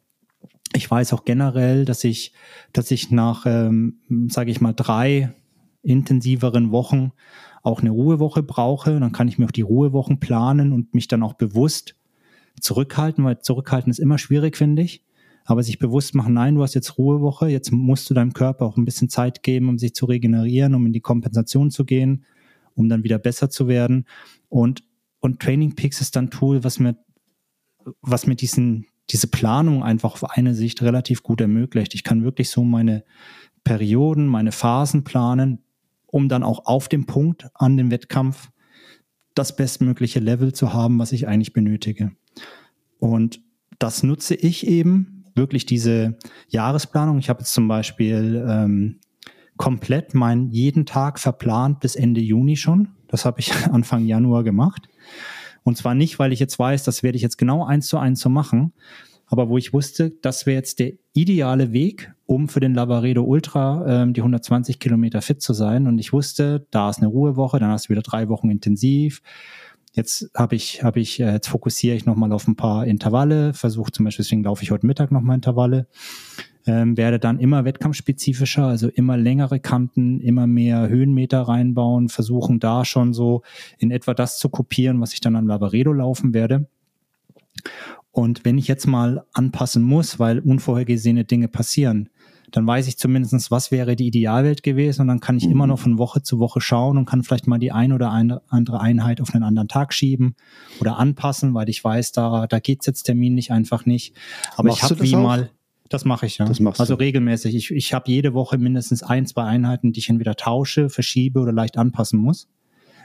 A: Ich weiß auch generell, dass ich, dass ich nach, ähm, sage ich mal, drei intensiveren Wochen auch eine Ruhewoche brauche. Dann kann ich mir auch die Ruhewochen planen und mich dann auch bewusst zurückhalten, weil zurückhalten ist immer schwierig, finde ich. Aber sich bewusst machen, nein, du hast jetzt Ruhewoche, jetzt musst du deinem Körper auch ein bisschen Zeit geben, um sich zu regenerieren, um in die Kompensation zu gehen, um dann wieder besser zu werden. Und, und Training Peaks ist dann ein Tool, was mir, was mir diesen, diese Planung einfach auf eine Sicht relativ gut ermöglicht. Ich kann wirklich so meine Perioden, meine Phasen planen, um dann auch auf dem Punkt an dem Wettkampf das bestmögliche Level zu haben, was ich eigentlich benötige. Und das nutze ich eben, wirklich diese Jahresplanung. Ich habe jetzt zum Beispiel ähm, komplett meinen jeden Tag verplant bis Ende Juni schon. Das habe ich [laughs] Anfang Januar gemacht. Und zwar nicht, weil ich jetzt weiß, das werde ich jetzt genau eins zu eins so machen, aber wo ich wusste, das wäre jetzt der ideale Weg, um für den Lavaredo Ultra ähm, die 120 Kilometer fit zu sein. Und ich wusste, da ist eine Ruhewoche, dann hast du wieder drei Wochen intensiv. Jetzt habe ich, habe ich, äh, jetzt fokussiere ich nochmal auf ein paar Intervalle, versuche zum Beispiel, deswegen laufe ich heute Mittag nochmal Intervalle, ähm, werde dann immer wettkampfspezifischer, also immer längere Kanten, immer mehr Höhenmeter reinbauen, versuchen da schon so in etwa das zu kopieren, was ich dann am Lavaredo laufen werde. Und wenn ich jetzt mal anpassen muss, weil unvorhergesehene Dinge passieren, dann weiß ich zumindestens, was wäre die Idealwelt gewesen und dann kann ich mhm. immer noch von Woche zu Woche schauen und kann vielleicht mal die ein oder andere Einheit auf einen anderen Tag schieben oder anpassen, weil ich weiß, da, da geht's jetzt terminlich einfach nicht. Aber Machst ich habe wie auch? mal, das mache ich ja. Das machst also du. regelmäßig. Ich, ich habe jede Woche mindestens ein, zwei Einheiten, die ich entweder tausche, verschiebe oder leicht anpassen muss.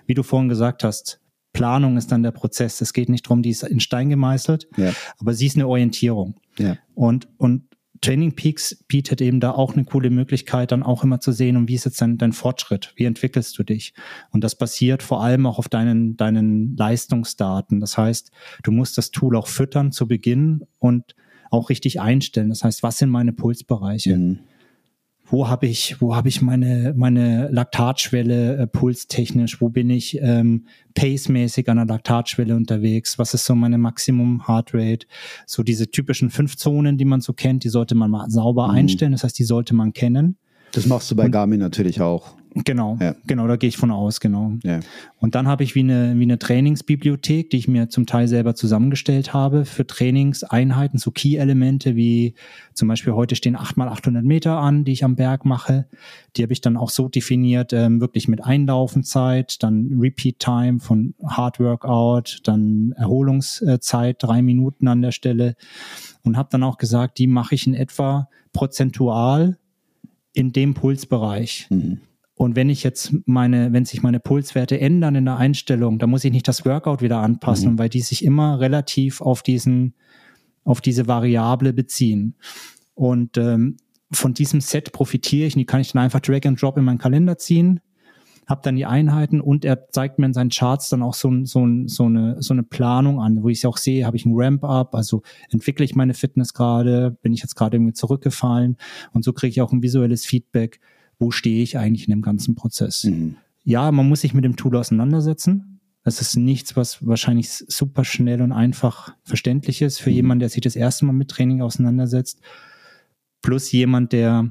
A: Wie du vorhin gesagt hast, Planung ist dann der Prozess. Es geht nicht darum, die ist in Stein gemeißelt, ja. aber sie ist eine Orientierung. Ja. Und, und Training Peaks bietet eben da auch eine coole Möglichkeit, dann auch immer zu sehen, und wie ist jetzt dein, dein Fortschritt? Wie entwickelst du dich? Und das basiert vor allem auch auf deinen, deinen Leistungsdaten. Das heißt, du musst das Tool auch füttern zu Beginn und auch richtig einstellen. Das heißt, was sind meine Pulsbereiche? Mhm wo habe ich, wo habe ich meine, meine Laktatschwelle äh, pulstechnisch, wo bin ich ähm, pacemäßig an der Laktatschwelle unterwegs, was ist so meine Maximum Heartrate, so diese typischen fünf Zonen, die man so kennt, die sollte man mal sauber mhm. einstellen, das heißt, die sollte man kennen.
B: Das machst du bei Und, Garmin natürlich auch.
A: Genau, ja. genau, da gehe ich von aus, genau. Ja. Und dann habe ich wie eine, wie eine Trainingsbibliothek, die ich mir zum Teil selber zusammengestellt habe für Trainingseinheiten, so Key-Elemente wie zum Beispiel heute stehen 8 mal 800 Meter an, die ich am Berg mache. Die habe ich dann auch so definiert, ähm, wirklich mit Einlaufenzeit, dann Repeat Time von Hard Workout, dann Erholungszeit, drei Minuten an der Stelle. Und habe dann auch gesagt, die mache ich in etwa prozentual in dem Pulsbereich. Mhm. Und wenn ich jetzt meine, wenn sich meine Pulswerte ändern in der Einstellung, dann muss ich nicht das Workout wieder anpassen, mhm. weil die sich immer relativ auf diesen, auf diese Variable beziehen. Und ähm, von diesem Set profitiere ich und die kann ich dann einfach Drag and Drop in meinen Kalender ziehen, habe dann die Einheiten und er zeigt mir in seinen Charts dann auch so, so, so, eine, so eine Planung an, wo ich auch sehe, habe ich einen Ramp-up, also entwickle ich meine Fitness gerade, bin ich jetzt gerade irgendwie zurückgefallen und so kriege ich auch ein visuelles Feedback, wo stehe ich eigentlich in dem ganzen Prozess. Mhm. Ja, man muss sich mit dem Tool auseinandersetzen. Es ist nichts, was wahrscheinlich super schnell und einfach verständlich ist für mhm. jemanden, der sich das erste Mal mit Training auseinandersetzt. Plus jemand, der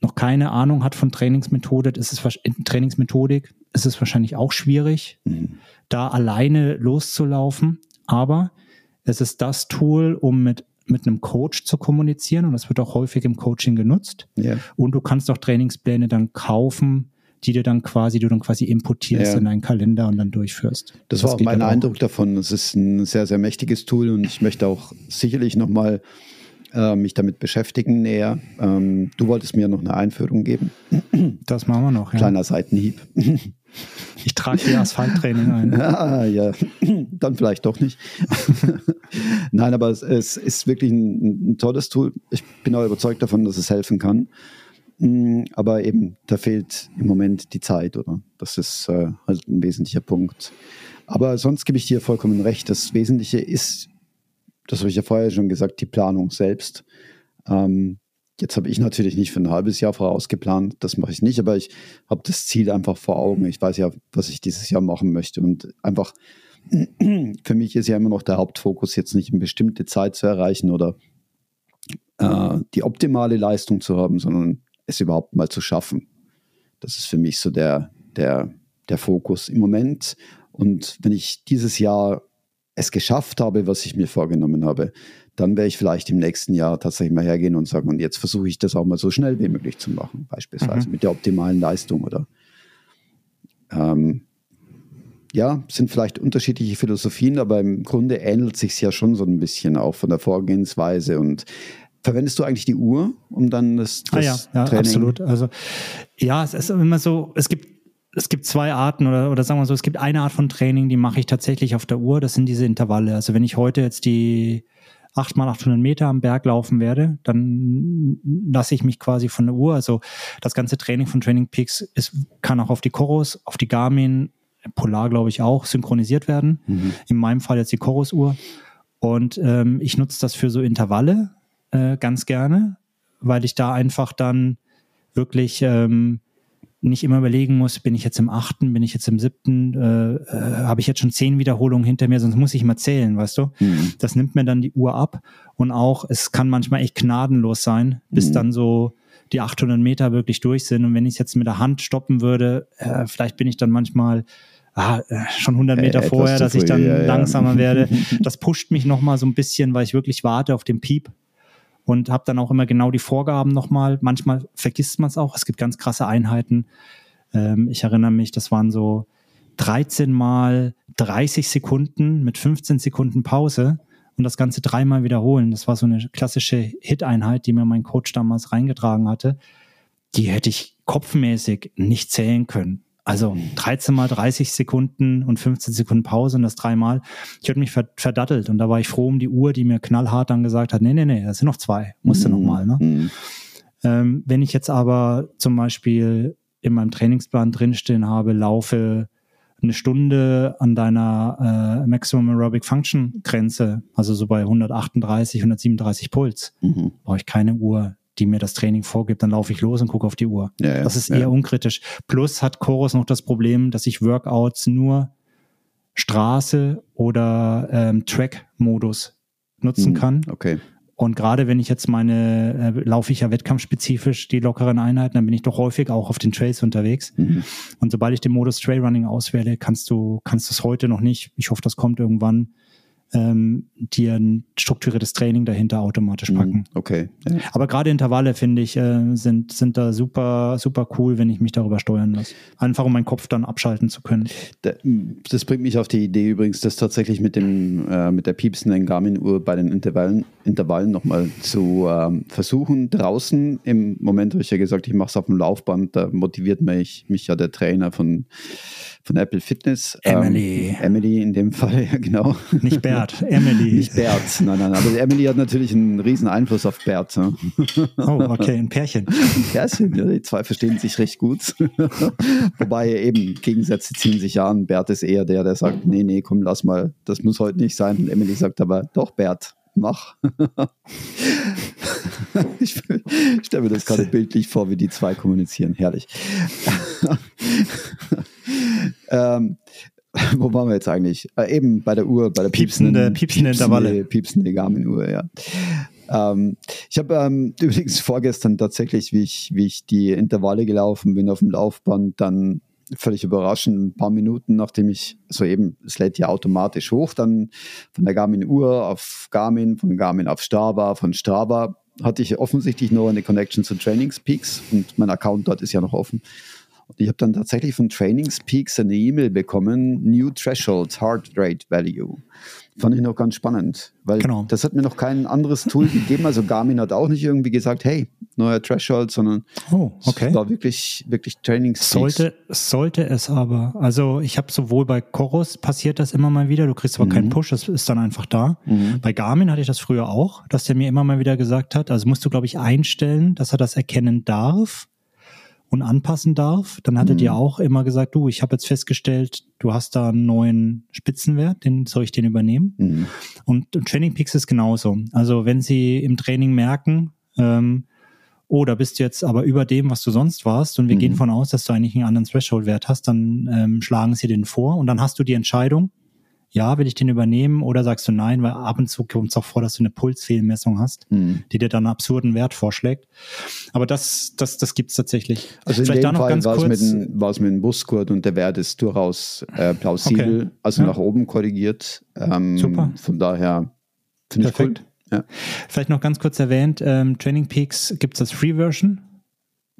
A: noch keine Ahnung hat von Trainingsmethode, ist es Trainingsmethodik, ist es wahrscheinlich auch schwierig, mhm. da alleine loszulaufen. Aber es ist das Tool, um mit mit einem Coach zu kommunizieren und das wird auch häufig im Coaching genutzt. Ja. Und du kannst auch Trainingspläne dann kaufen, die du dann quasi, du dann quasi importierst ja. in deinen Kalender und dann durchführst.
B: Das, das war auch mein Eindruck auch. davon. Es ist ein sehr, sehr mächtiges Tool und ich möchte auch sicherlich nochmal äh, mich damit beschäftigen näher. Ähm, du wolltest mir noch eine Einführung geben.
A: Das machen wir noch.
B: Ja. Kleiner Seitenhieb.
A: Ich trage die Asphalttraining ein.
B: Ja, [laughs] ja, dann vielleicht doch nicht. [laughs] Nein, aber es, es ist wirklich ein, ein, tolles Tool. Ich bin auch überzeugt davon, dass es helfen kann. Mm, aber eben, da fehlt im Moment die Zeit, oder? Das ist äh, halt ein wesentlicher Punkt. Aber sonst gebe ich dir vollkommen recht. Das Wesentliche ist, das habe ich ja vorher schon gesagt, die Planung selbst. Ähm, Jetzt habe ich natürlich nicht für ein halbes Jahr vorausgeplant, das mache ich nicht, aber ich habe das Ziel einfach vor Augen. Ich weiß ja, was ich dieses Jahr machen möchte und einfach [clears throat] für mich ist ja immer noch der Hauptfokus, jetzt nicht eine bestimmte Zeit zu erreichen oder äh, die optimale Leistung zu haben, sondern es überhaupt mal zu schaffen. Das ist für mich so der, der, der Fokus im Moment. Und wenn ich dieses Jahr es geschafft habe, was ich mir vorgenommen habe, dann werde ich vielleicht im nächsten Jahr tatsächlich mal hergehen und sagen, und jetzt versuche ich das auch mal so schnell wie möglich zu machen, beispielsweise mhm. mit der optimalen Leistung oder ähm, ja, sind vielleicht unterschiedliche Philosophien, aber im Grunde ähnelt sich ja schon so ein bisschen auch von der Vorgehensweise und Verwendest du eigentlich die Uhr, um dann das, das
A: ah, ja, ja, Training? absolut. Also ja, es ist immer so, es gibt es gibt zwei Arten oder, oder sagen wir so, es gibt eine Art von Training, die mache ich tatsächlich auf der Uhr. Das sind diese Intervalle. Also wenn ich heute jetzt die 8 mal 800 Meter am Berg laufen werde, dann lasse ich mich quasi von der Uhr. Also das ganze Training von Training Peaks ist, kann auch auf die Chorus, auf die Garmin, Polar glaube ich auch, synchronisiert werden. Mhm. In meinem Fall jetzt die Chorus-Uhr. Und ähm, ich nutze das für so Intervalle äh, ganz gerne, weil ich da einfach dann wirklich ähm, nicht immer überlegen muss, bin ich jetzt im achten, bin ich jetzt im siebten, äh, äh, habe ich jetzt schon zehn Wiederholungen hinter mir, sonst muss ich mal zählen, weißt du? Mhm. Das nimmt mir dann die Uhr ab und auch, es kann manchmal echt gnadenlos sein, bis mhm. dann so die 800 Meter wirklich durch sind und wenn ich es jetzt mit der Hand stoppen würde, äh, vielleicht bin ich dann manchmal ah, äh, schon 100 Meter äh, vorher, dass ich dann ja, langsamer ja. werde. [laughs] Das pusht mich nochmal so ein bisschen, weil ich wirklich warte auf den Piep und habe dann auch immer genau die Vorgaben nochmal. Manchmal vergisst man es auch. Es gibt ganz krasse Einheiten. Ähm, ich erinnere mich, das waren so 13 mal 30 Sekunden mit 15 Sekunden Pause und das Ganze dreimal wiederholen. Das war so eine klassische Hit-Einheit, die mir mein Coach damals reingetragen hatte. Die hätte ich kopfmäßig nicht zählen können. Also 13 mal 30 Sekunden und 15 Sekunden Pause und das dreimal. Ich hatte mich verdattelt und da war ich froh um die Uhr, die mir knallhart dann gesagt hat, nee, nee, nee, das sind noch zwei, musste mhm. noch mal. Ne? Mhm. Ähm, wenn ich jetzt aber zum Beispiel in meinem Trainingsplan drinstehen habe, laufe eine Stunde an deiner äh, Maximum Aerobic Function Grenze, also so bei 138, 137 Puls, mhm. brauche ich keine Uhr die mir das Training vorgibt, dann laufe ich los und gucke auf die Uhr. Ja, ja, das ist eher ja. unkritisch. Plus hat Chorus noch das Problem, dass ich Workouts nur Straße oder ähm, Track-Modus nutzen mhm, kann.
B: Okay.
A: Und gerade wenn ich jetzt meine, äh, laufe ich ja wettkampfspezifisch die lockeren Einheiten, dann bin ich doch häufig auch auf den Trails unterwegs. Mhm. Und sobald ich den Modus Trailrunning auswähle, kannst du, kannst du es heute noch nicht. Ich hoffe, das kommt irgendwann ähm, dir ein strukturiertes Training dahinter automatisch packen. Mhm,
B: okay.
A: Ja. Aber gerade Intervalle, finde ich, äh, sind, sind da super, super cool, wenn ich mich darüber steuern lasse. Einfach um meinen Kopf dann abschalten zu können.
B: Das bringt mich auf die Idee übrigens, das tatsächlich mit dem, äh, mit der piepsenden Garmin-Uhr bei den Intervallen, Intervallen nochmal zu ähm, versuchen. Draußen im Moment habe ich ja gesagt, ich mache es auf dem Laufband, da motiviert mich, mich ja der Trainer von von Apple Fitness.
A: Emily.
B: Ähm, Emily in dem Fall, [laughs] ja genau.
A: Nicht Bert, Emily. [laughs]
B: Nicht Bert, nein, nein, aber Emily hat natürlich einen riesen Einfluss auf Bert. Ne?
A: Oh, okay, ein Pärchen.
B: Ein Pärchen, ja, die zwei verstehen sich recht gut. [laughs] Wobei eben Gegensätze ziehen sich an. Bert ist eher der, der sagt, nee, nee, komm, lass mal, das muss heute nicht sein. Und Emily sagt aber, doch, Bert, mach. [laughs] ich stelle mir das gerade [laughs] bildlich vor, wie die zwei kommunizieren. Herrlich. [laughs] ähm, wo waren wir jetzt eigentlich? Äh, eben bei der Uhr, bei der
A: piepsende, piepsende, Intervalle.
B: Piepsende Garmin-Uhr, ja. Ähm, ich habe ähm, übrigens vorgestern tatsächlich, wie ich, wie ich die Intervalle gelaufen bin auf dem Laufband, dann völlig überraschend, ein paar Minuten, nachdem ich soeben, es lädt ja automatisch hoch, dann von der Garmin-Uhr auf Garmin, von Garmin auf Strava, von Strava hatte ich offensichtlich noch eine Connection zu Trainingspeaks und mein Account dort ist ja noch offen. Und ich habe dann tatsächlich von Trainingspeaks eine E-Mail bekommen, New Threshold Heart Rate Value. Fand ich noch ganz spannend, weil genau. das hat mir noch kein anderes Tool [clears throat] gegeben. Also Garmin hat auch nicht irgendwie gesagt, hey, neuer Threshold, sondern
A: oh, okay.
B: es war wirklich, wirklich Trainingspeaks.
A: Sollte, sollte es aber. Also ich habe sowohl bei Chorus passiert das immer mal wieder, du kriegst aber mhm. keinen Push, das ist dann einfach da. Mhm. Bei Garmin hatte ich das früher auch, dass der mir immer mal wieder gesagt hat, also musst du, glaube ich, einstellen, dass er das erkennen darf und anpassen darf, dann hattet mhm. ihr auch immer gesagt, du, ich habe jetzt festgestellt, du hast da einen neuen Spitzenwert, den soll ich den übernehmen? Mhm. Und, und Training Peaks ist genauso. Also wenn Sie im Training merken, ähm, oh, da bist du jetzt aber über dem, was du sonst warst und wir
B: Mhm.
A: gehen von aus, dass du eigentlich einen anderen Threshold-Wert hast, dann ähm, schlagen sie den vor und dann hast du die Entscheidung, ja, will ich den übernehmen oder sagst du nein, weil ab und zu kommt es auch vor, dass du eine Pulsfehlmessung hast,
B: Mhm.
A: die dir dann einen absurden Wert vorschlägt. Aber das, das, das gibt's tatsächlich.
B: Also in
A: Vielleicht da
B: dem
A: noch
B: Fall
A: ganz
B: war es mit,
A: kurz.
B: dem- war es mit dem Busgurt und der Wert ist durchaus äh, plausibel,
A: Okay.
B: also
A: Ja.
B: nach oben korrigiert. Ähm,
A: Super.
B: Von daher finde ich cool. Ja.
A: Vielleicht noch ganz kurz erwähnt, ähm, Training Peaks gibt's als Free-Version.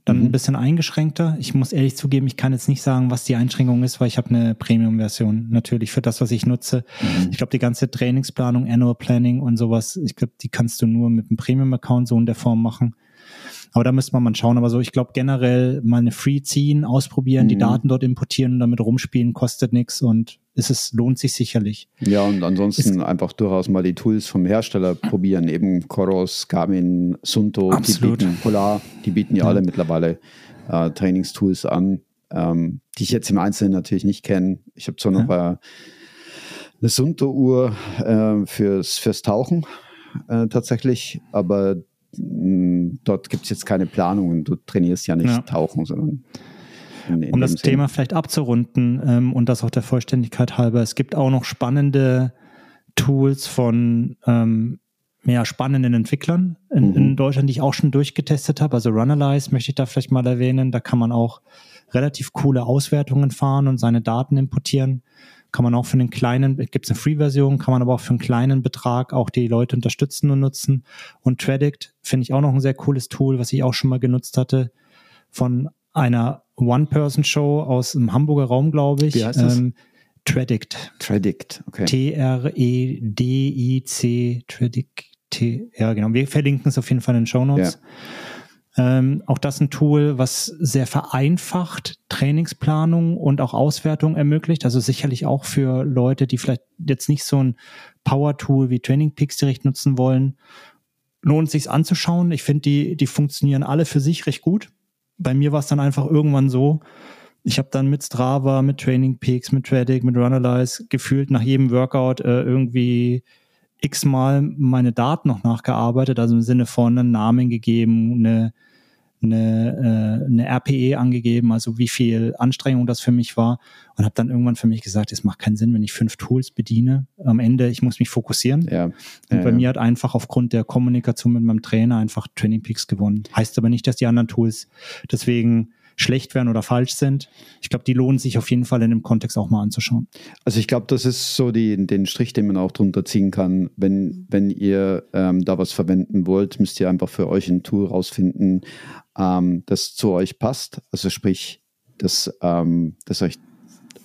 A: Dann
B: Mhm.
A: ein bisschen eingeschränkter. Ich muss ehrlich zugeben, ich kann jetzt nicht sagen, was die Einschränkung ist, weil ich habe eine Premium-Version natürlich für das, was ich nutze.
B: Mhm.
A: Ich glaube, die ganze Trainingsplanung, Annual Planning und sowas, ich glaube, die kannst du nur mit einem Premium-Account so in der Form machen. Aber da müsste man mal schauen. Aber so, ich glaube generell mal eine Free ziehen, ausprobieren, die
B: Mhm.
A: Daten dort importieren und damit rumspielen, kostet nichts und ist es lohnt sich sicherlich.
B: Ja, und ansonsten einfach durchaus mal die Tools vom Hersteller probieren. Eben Coros, Garmin, Sunto,
A: Absolut.
B: die bieten Polar, die bieten ja, alle mittlerweile äh, Trainingstools an, ähm, die ich jetzt im Einzelnen natürlich nicht kenne. Ich habe zwar noch äh, eine Sunto-Uhr äh, fürs, fürs Tauchen äh, tatsächlich, aber mh, dort gibt es jetzt keine Planungen. Du trainierst ja nicht
A: Ja.
B: Tauchen, sondern in,
A: um das
B: Sinn.
A: Thema vielleicht abzurunden ähm, und das auch der Vollständigkeit halber. Es gibt auch noch spannende Tools von ähm, mehr spannenden Entwicklern in,
B: Mhm.
A: in Deutschland, die ich auch schon durchgetestet habe. Also Runalyze möchte ich da vielleicht mal erwähnen. Da kann man auch relativ coole Auswertungen fahren und seine Daten importieren. Kann man auch für einen kleinen, gibt es eine Free-Version, kann man aber auch für einen kleinen Betrag auch die Leute unterstützen und nutzen. Und Tradict finde ich auch noch ein sehr cooles Tool, was ich auch schon mal genutzt hatte, von einer One-Person-Show aus dem Hamburger Raum, glaube ich.
B: Wie heißt das?
A: Ähm, Tradict.
B: Tradict, okay.
A: T-R-E-D-I-C, Tradict. T, ja, genau. Wir verlinken es auf jeden Fall in den Show Notes. Ähm, auch das ein Tool, was sehr vereinfacht Trainingsplanung und auch Auswertung ermöglicht. Also sicherlich auch für Leute, die vielleicht jetzt nicht so ein Power-Tool wie Training Peaks direkt nutzen wollen, lohnt sich anzuschauen. Ich finde, die, die funktionieren alle für sich recht gut. Bei mir war es dann einfach irgendwann so, ich habe dann mit Strava, mit Training Peaks, mit Tradic, mit Runalyze gefühlt nach jedem Workout äh, irgendwie x-mal meine Daten noch nachgearbeitet, also im Sinne von einen Namen gegeben, eine, eine, äh, eine RPE angegeben, also wie viel Anstrengung das für mich war und habe dann irgendwann für mich gesagt, es macht keinen Sinn, wenn ich fünf Tools bediene. Am Ende, ich muss mich fokussieren.
B: Ja.
A: Und
B: Ja,
A: bei
B: ja.
A: mir hat einfach aufgrund der Kommunikation mit meinem Trainer einfach Training Peaks gewonnen. Heißt aber nicht, dass die anderen Tools deswegen schlecht wären oder falsch sind. Ich glaube, die lohnen sich auf jeden Fall in dem Kontext auch mal anzuschauen.
B: Also ich glaube, das ist so die, den Strich, den man auch drunter ziehen kann. Wenn, wenn ihr ähm, da was verwenden wollt, müsst ihr einfach für euch ein Tool rausfinden, ähm, das zu euch passt. Also sprich, das, ähm, das euch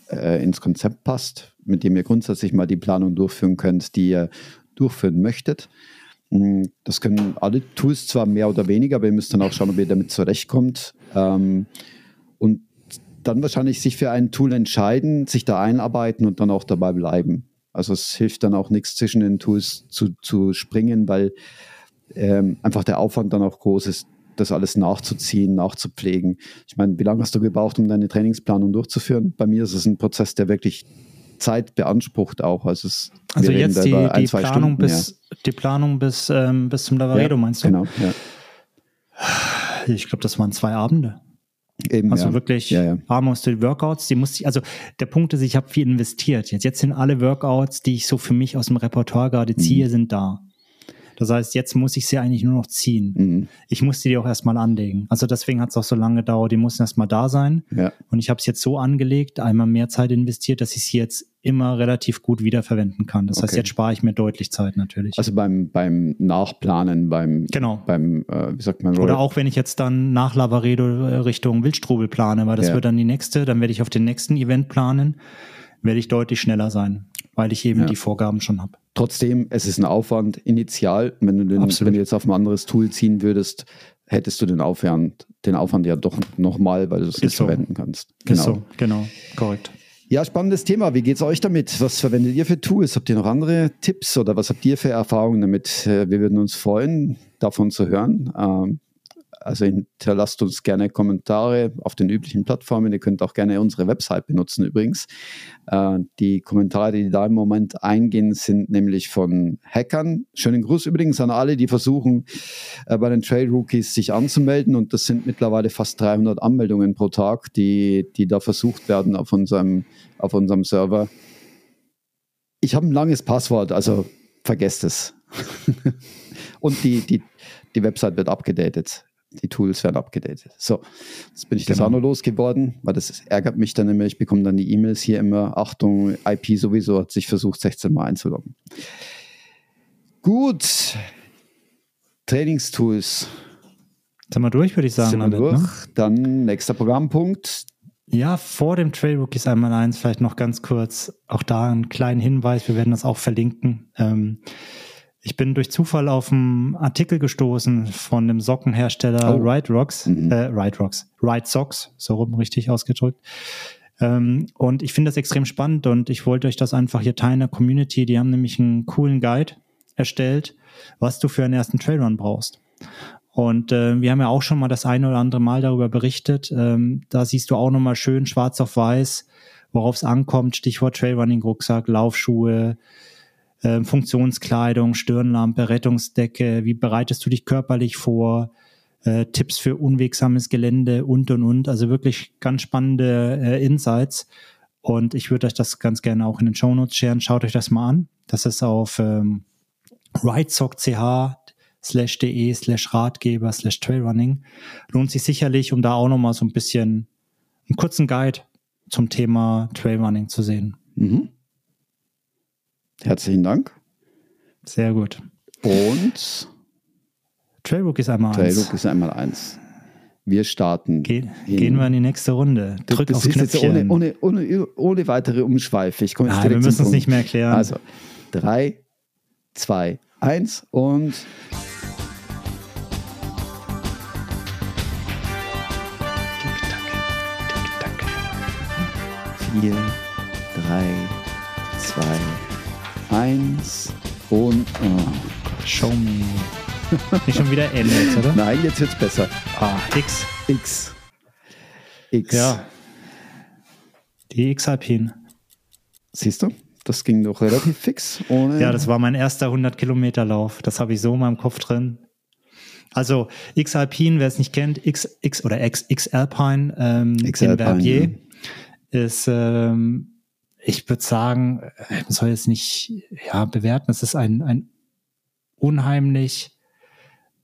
B: äh, ins Konzept passt, mit dem ihr grundsätzlich mal die Planung durchführen könnt, die ihr durchführen möchtet. Mm, Das können alle Tools zwar mehr oder weniger, aber ihr müsst dann auch schauen, ob ihr damit zurechtkommt. Ähm, und dann wahrscheinlich sich für ein Tool entscheiden, sich da einarbeiten und dann auch dabei bleiben. Also es hilft dann auch nichts zwischen den Tools zu, zu springen, weil ähm, einfach der Aufwand dann auch groß ist, das alles nachzuziehen, nachzupflegen. Ich meine, wie lange hast du gebraucht, um deine Trainingsplanung durchzuführen? Bei mir ist es ein Prozess, der wirklich Zeit beansprucht auch. Also, es,
A: Also jetzt die,
B: ein,
A: die Planung bis die Planung bis ähm, bis zum. Lavaredo
B: ja,
A: meinst du?
B: Genau, ja.
A: Ich glaube, das waren zwei Abende.
B: Eben,
A: Also
B: ja.
A: wirklich
B: Ja, ja.
A: A, musst du die Workouts, die musste ich, also der Punkt ist, ich habe viel investiert. Jetzt, jetzt sind alle Workouts, die ich so für mich aus dem Repertoire gerade ziehe,
B: Mhm.
A: sind da. Das heißt, jetzt muss ich sie eigentlich nur noch ziehen.
B: Mhm.
A: Ich musste die auch erstmal anlegen. Also deswegen hat es auch so lange gedauert. Die mussten erstmal da sein.
B: ja.
A: Und ich habe es jetzt so angelegt, einmal mehr Zeit investiert, dass ich sie jetzt immer relativ gut wiederverwenden kann. Das heißt,
B: Okay.
A: jetzt spare ich mir deutlich Zeit natürlich.
B: Also beim, beim Nachplanen, beim,
A: genau.
B: beim äh, wie sagt man,
A: Oder auch wenn ich jetzt dann nach Lavaredo äh, Richtung Wildstrubel plane, weil das
B: Ja.
A: wird dann die nächste, dann werde ich auf den nächsten Event planen, werde ich deutlich schneller sein, weil ich eben
B: Ja.
A: die Vorgaben schon habe.
B: Trotzdem, es ist ein Aufwand initial. Wenn du, den, wenn du jetzt auf ein anderes Tool ziehen würdest, hättest du den Aufwand, den Aufwand ja doch nochmal, weil du es nicht
A: so.
B: verwenden kannst.
A: Ist so, genau, korrekt.
B: Ja, spannendes Thema. Wie geht's euch damit? Was verwendet ihr für Tools? Habt ihr noch andere Tipps oder was habt ihr für Erfahrungen damit? Äh, Wir würden uns freuen, davon zu hören. Ähm, Also hinterlasst uns gerne Kommentare auf den üblichen Plattformen. Ihr könnt auch gerne unsere Website benutzen übrigens. Äh, die Kommentare, die da im Moment eingehen, sind nämlich von Hackern. Schönen Gruß übrigens an alle, die versuchen, äh, bei den Trail Rookies sich anzumelden. Und das sind mittlerweile fast 300 Anmeldungen pro Tag, die, die da versucht werden auf unserem, auf unserem Server. Ich habe ein langes Passwort, also vergesst es. [laughs] Und die, die, die Website wird abgedatet. Die Tools werden abgedatet. So, jetzt bin ich genau. das auch noch losgeworden, weil das ärgert mich dann immer. Ich bekomme dann die E-Mails hier immer. Achtung, IP sowieso hat sich versucht, 16 Mal einzuloggen. Gut. Trainingstools.
A: Sind wir durch, würde ich sagen.
B: Sind wir durch. Ne? Dann nächster Programmpunkt.
A: Ja, vor dem Trail Rookies einmal eins, vielleicht noch ganz kurz. Auch da einen kleinen Hinweis. Wir werden das auch verlinken. Ähm, ich bin durch Zufall auf einen Artikel gestoßen von dem Sockenhersteller oh. Ride Rocks, mhm. äh, Ride Rocks, Ride Socks, so rum richtig ausgedrückt. Ähm, und ich finde das extrem spannend und ich wollte euch das einfach hier teilen in der Community. Die haben nämlich einen coolen Guide erstellt, was du für einen ersten Trailrun brauchst. Und äh, wir haben ja auch schon mal das eine oder andere Mal darüber berichtet. Ähm, da siehst du auch nochmal schön schwarz auf weiß, worauf es ankommt. Stichwort Trailrunning-Rucksack, Laufschuhe, äh, Funktionskleidung, Stirnlampe, Rettungsdecke, wie bereitest du dich körperlich vor, äh, Tipps für unwegsames Gelände und und und. Also wirklich ganz spannende äh, Insights. Und ich würde euch das ganz gerne auch in den Show Notes scheren. Schaut euch das mal an. Das ist auf ähm, ridesock.ch slash de slash Ratgeber slash Trailrunning. Lohnt sich sicherlich, um da auch nochmal so ein bisschen einen kurzen Guide zum Thema Trailrunning zu sehen. Mhm.
B: Herzlichen Dank.
A: Sehr gut.
B: Und
A: Trailbook ist einmal
B: Trailbook eins. Trailbook ist einmal eins. Wir starten.
A: Ge gehen wir in die nächste Runde.
B: Drück das aufs ist Knöpfchen. Jetzt ohne, ohne, ohne, ohne weitere Umschweife. Ich komme
A: jetzt ah, wir müssen es nicht mehr erklären.
B: Also, drei, zwei, eins und vier, drei, zwei, eins und oh.
A: Show me. Nicht schon wieder N jetzt, oder?
B: Nein, jetzt wird's besser.
A: Ah, X.
B: X.
A: X. Ja. Die X-Alpin.
B: Siehst du? Das ging doch relativ fix.
A: Ohne ja, das war mein erster 100 Kilometer Lauf. Das habe ich so in meinem Kopf drin. Also X-Alpin, wer es nicht kennt, X, X oder X, X-Alpine ähm, X in Verbier ja. ist ähm, ich würde sagen, äh, man soll jetzt nicht ja, bewerten, es ist ein, ein unheimlich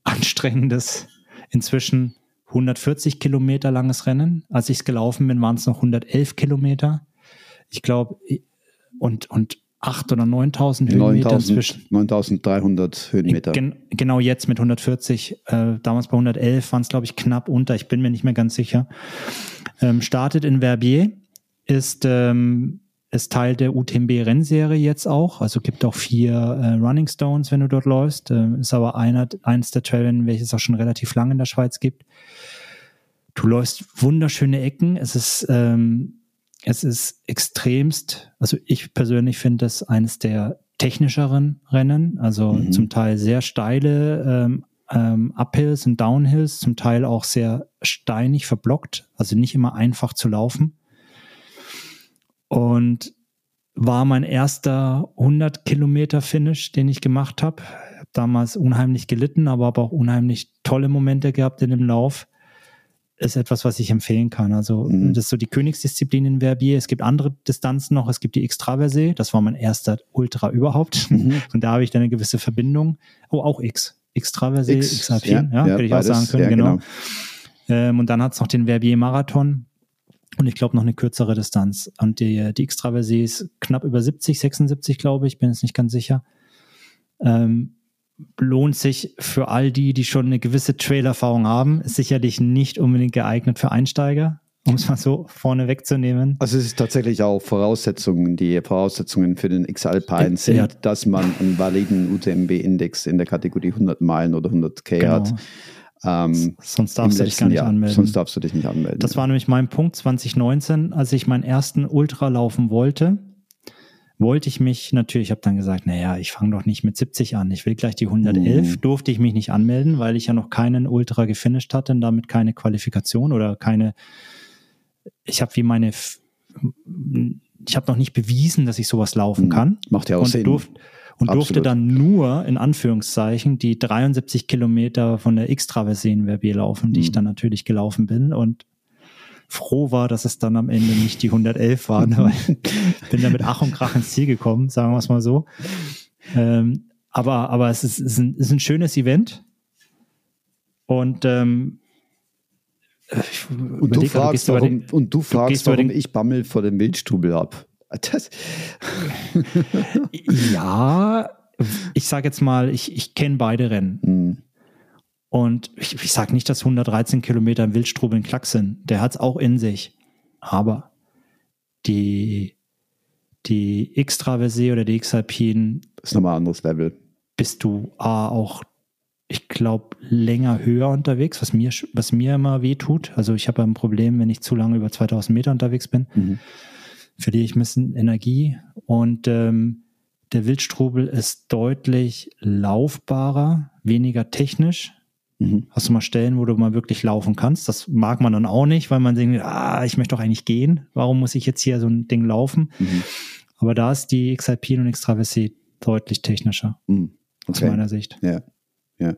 A: anstrengendes, inzwischen 140 Kilometer langes Rennen. Als ich es gelaufen bin, waren es noch 111 Kilometer. Ich glaube, und, und 8 oder 9000 Höhenmeter 9000, inzwischen.
B: 9300 Höhenmeter.
A: Gen, genau jetzt mit 140. Äh, damals bei 111 waren es, glaube ich, knapp unter. Ich bin mir nicht mehr ganz sicher. Ähm, startet in Verbier, ist ähm, ist Teil der UTMB-Rennserie jetzt auch. Also gibt auch vier äh, Running Stones, wenn du dort läufst. Äh, ist aber einer, eins der Trailrennen, welches auch schon relativ lange in der Schweiz gibt. Du läufst wunderschöne Ecken. Es ist, ähm, es ist extremst, also ich persönlich finde es eines der technischeren Rennen. Also mhm. zum Teil sehr steile ähm, ähm, Uphills und Downhills, zum Teil auch sehr steinig verblockt. Also nicht immer einfach zu laufen und war mein erster 100 Kilometer Finish, den ich gemacht habe. Damals unheimlich gelitten, aber habe auch unheimlich tolle Momente gehabt in dem Lauf. Ist etwas, was ich empfehlen kann. Also mhm. das ist so die Königsdisziplin in Verbier. Es gibt andere Distanzen noch. Es gibt die Extraversee. Das war mein erster Ultra überhaupt. Mhm. [laughs] Und da habe ich dann eine gewisse Verbindung. Oh, auch X. Extraversee, X, X. Ja, ja, ja hätte ich auch sagen können. Ja, genau. genau. Ähm, und dann hat es noch den Verbier Marathon und ich glaube noch eine kürzere Distanz. Und die, die Extraversee ist knapp über 70, 76, glaube ich, bin jetzt nicht ganz sicher. Ähm, lohnt sich für all die, die schon eine gewisse Trailerfahrung haben, ist sicherlich nicht unbedingt geeignet für Einsteiger, um es mal so vorne wegzunehmen.
B: Also es ist tatsächlich auch Voraussetzungen, die Voraussetzungen für den X-Alpine sind, ja. dass man einen validen UTMB-Index in der Kategorie 100 Meilen oder 100 K genau. hat.
A: Ähm, sonst darfst du dich gar nicht Jahr. anmelden.
B: Sonst darfst du dich nicht anmelden.
A: Das war nämlich mein Punkt 2019, als ich meinen ersten Ultra laufen wollte. wollte ich mich natürlich, ich habe dann gesagt, naja, ich fange doch nicht mit 70 an, ich will gleich die 111, mhm. durfte ich mich nicht anmelden, weil ich ja noch keinen Ultra gefinisht hatte und damit keine Qualifikation oder keine, ich habe wie meine, ich habe noch nicht bewiesen, dass ich sowas laufen mhm. kann.
B: Macht ja auch
A: und
B: Sinn.
A: Durf, und Absolut. durfte dann nur, in Anführungszeichen, die 73 Kilometer von der X-Traversee in Verbier laufen, die mhm. ich dann natürlich gelaufen bin und froh war, dass es dann am Ende nicht die 111 waren, [laughs] weil ich bin da mit Ach und Krach ins Ziel gekommen, sagen wir es mal so. Ähm, aber, aber es ist, ist, ein, ist ein schönes Event. Und ähm,
B: und, du fragst, warum, den, und du fragst, du warum ich Bammel vor dem Wildstubel habe.
A: Ja, ich sage jetzt mal, ich, ich kenne beide Rennen. Mhm. Und ich, ich sage nicht, dass 113 Kilometer im Wildstrubel ein Klack sind. Der hat es auch in sich. Aber die, die X-Traversee oder die X-Alpine.
B: ist nochmal ein anderes Level.
A: Bist du A, auch, ich glaube, länger höher unterwegs, was mir, was mir immer weh tut. Also ich habe ein Problem, wenn ich zu lange über 2000 Meter unterwegs bin. Mhm. Verliere ich ein bisschen Energie. Und ähm, der Wildstrubel ist deutlich laufbarer, weniger technisch. Mhm. Hast du mal Stellen, wo du mal wirklich laufen kannst? Das mag man dann auch nicht, weil man denkt, ah, ich möchte doch eigentlich gehen. Warum muss ich jetzt hier so ein Ding laufen? Mhm. Aber da ist die X-Alpine und X-Traversee deutlich technischer. Mhm. Okay. Aus meiner Sicht.
B: Ja, ja.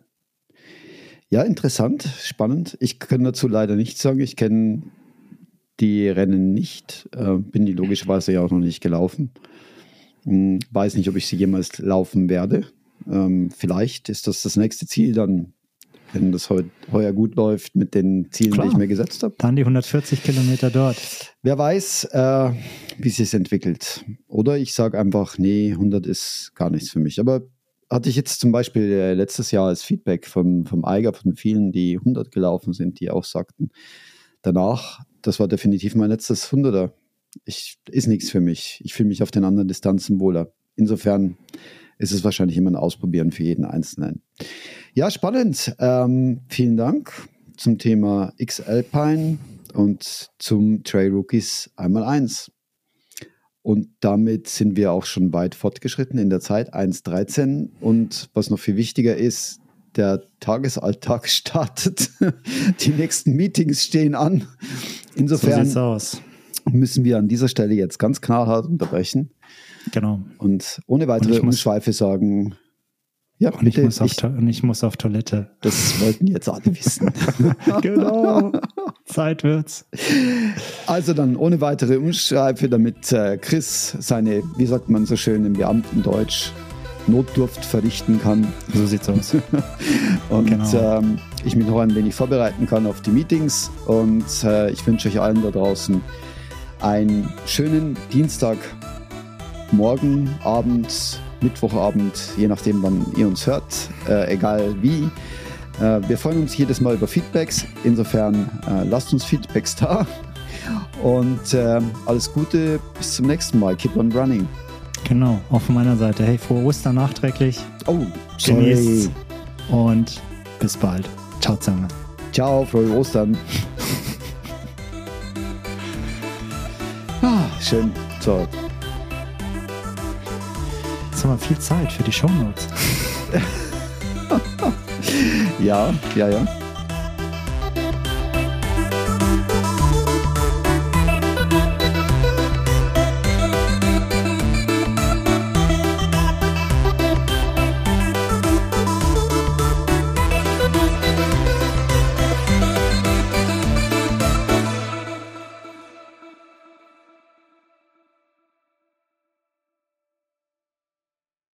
B: Ja, interessant, spannend. Ich kann dazu leider nichts sagen. Ich kenne die Rennen nicht, äh, bin die logischerweise ja auch noch nicht gelaufen. Hm, weiß nicht, ob ich sie jemals laufen werde. Ähm, vielleicht ist das das nächste Ziel, dann wenn das heu, heuer gut läuft mit den Zielen, Klar. die ich mir gesetzt habe.
A: Dann die 140 Kilometer dort.
B: Wer weiß, äh, wie es sich entwickelt. Oder ich sage einfach, nee, 100 ist gar nichts für mich. Aber hatte ich jetzt zum Beispiel äh, letztes Jahr als Feedback vom, vom Eiger, von vielen, die 100 gelaufen sind, die auch sagten, danach, das war definitiv mein letztes 100er. Ich, ist nichts für mich. Ich fühle mich auf den anderen Distanzen wohler. Insofern ist es wahrscheinlich immer ein Ausprobieren für jeden Einzelnen. Ja, spannend. Ähm, vielen Dank zum Thema X-Alpine und zum Trail Rookies einmal eins. Und damit sind wir auch schon weit fortgeschritten in der Zeit, 1.13. Und was noch viel wichtiger ist, der Tagesalltag [laughs] startet. Die nächsten Meetings stehen an. Insofern so müssen wir an dieser Stelle jetzt ganz knallhart unterbrechen.
A: Genau.
B: Und ohne weitere und Umschweife sagen,
A: ja, und, bitte, ich muss ich, und ich muss auf Toilette.
B: Das wollten jetzt alle wissen. [laughs]
A: genau. Zeit wird's.
B: Also dann ohne weitere Umschweife, damit äh, Chris seine, wie sagt man so schön im Beamtendeutsch, Notdurft verrichten kann.
A: So sieht's aus. [laughs]
B: und genau. ähm, ich mich noch ein wenig vorbereiten kann auf die Meetings. Und äh, ich wünsche euch allen da draußen einen schönen Dienstag morgen, Abend, Mittwochabend, je nachdem, wann ihr uns hört, äh, egal wie. Äh, wir freuen uns jedes Mal über Feedbacks. Insofern äh, lasst uns Feedbacks da. Und äh, alles Gute, bis zum nächsten Mal. Keep on running.
A: Genau, auch von meiner Seite. Hey, frohe Ostern nachträglich.
B: Oh, sorry. Genießt
A: und bis bald. Ciao zusammen.
B: Ciao, frohe Ostern. ah, schön. So,
A: Jetzt haben wir viel Zeit für die Shownotes. [laughs]
B: ja, ja, ja.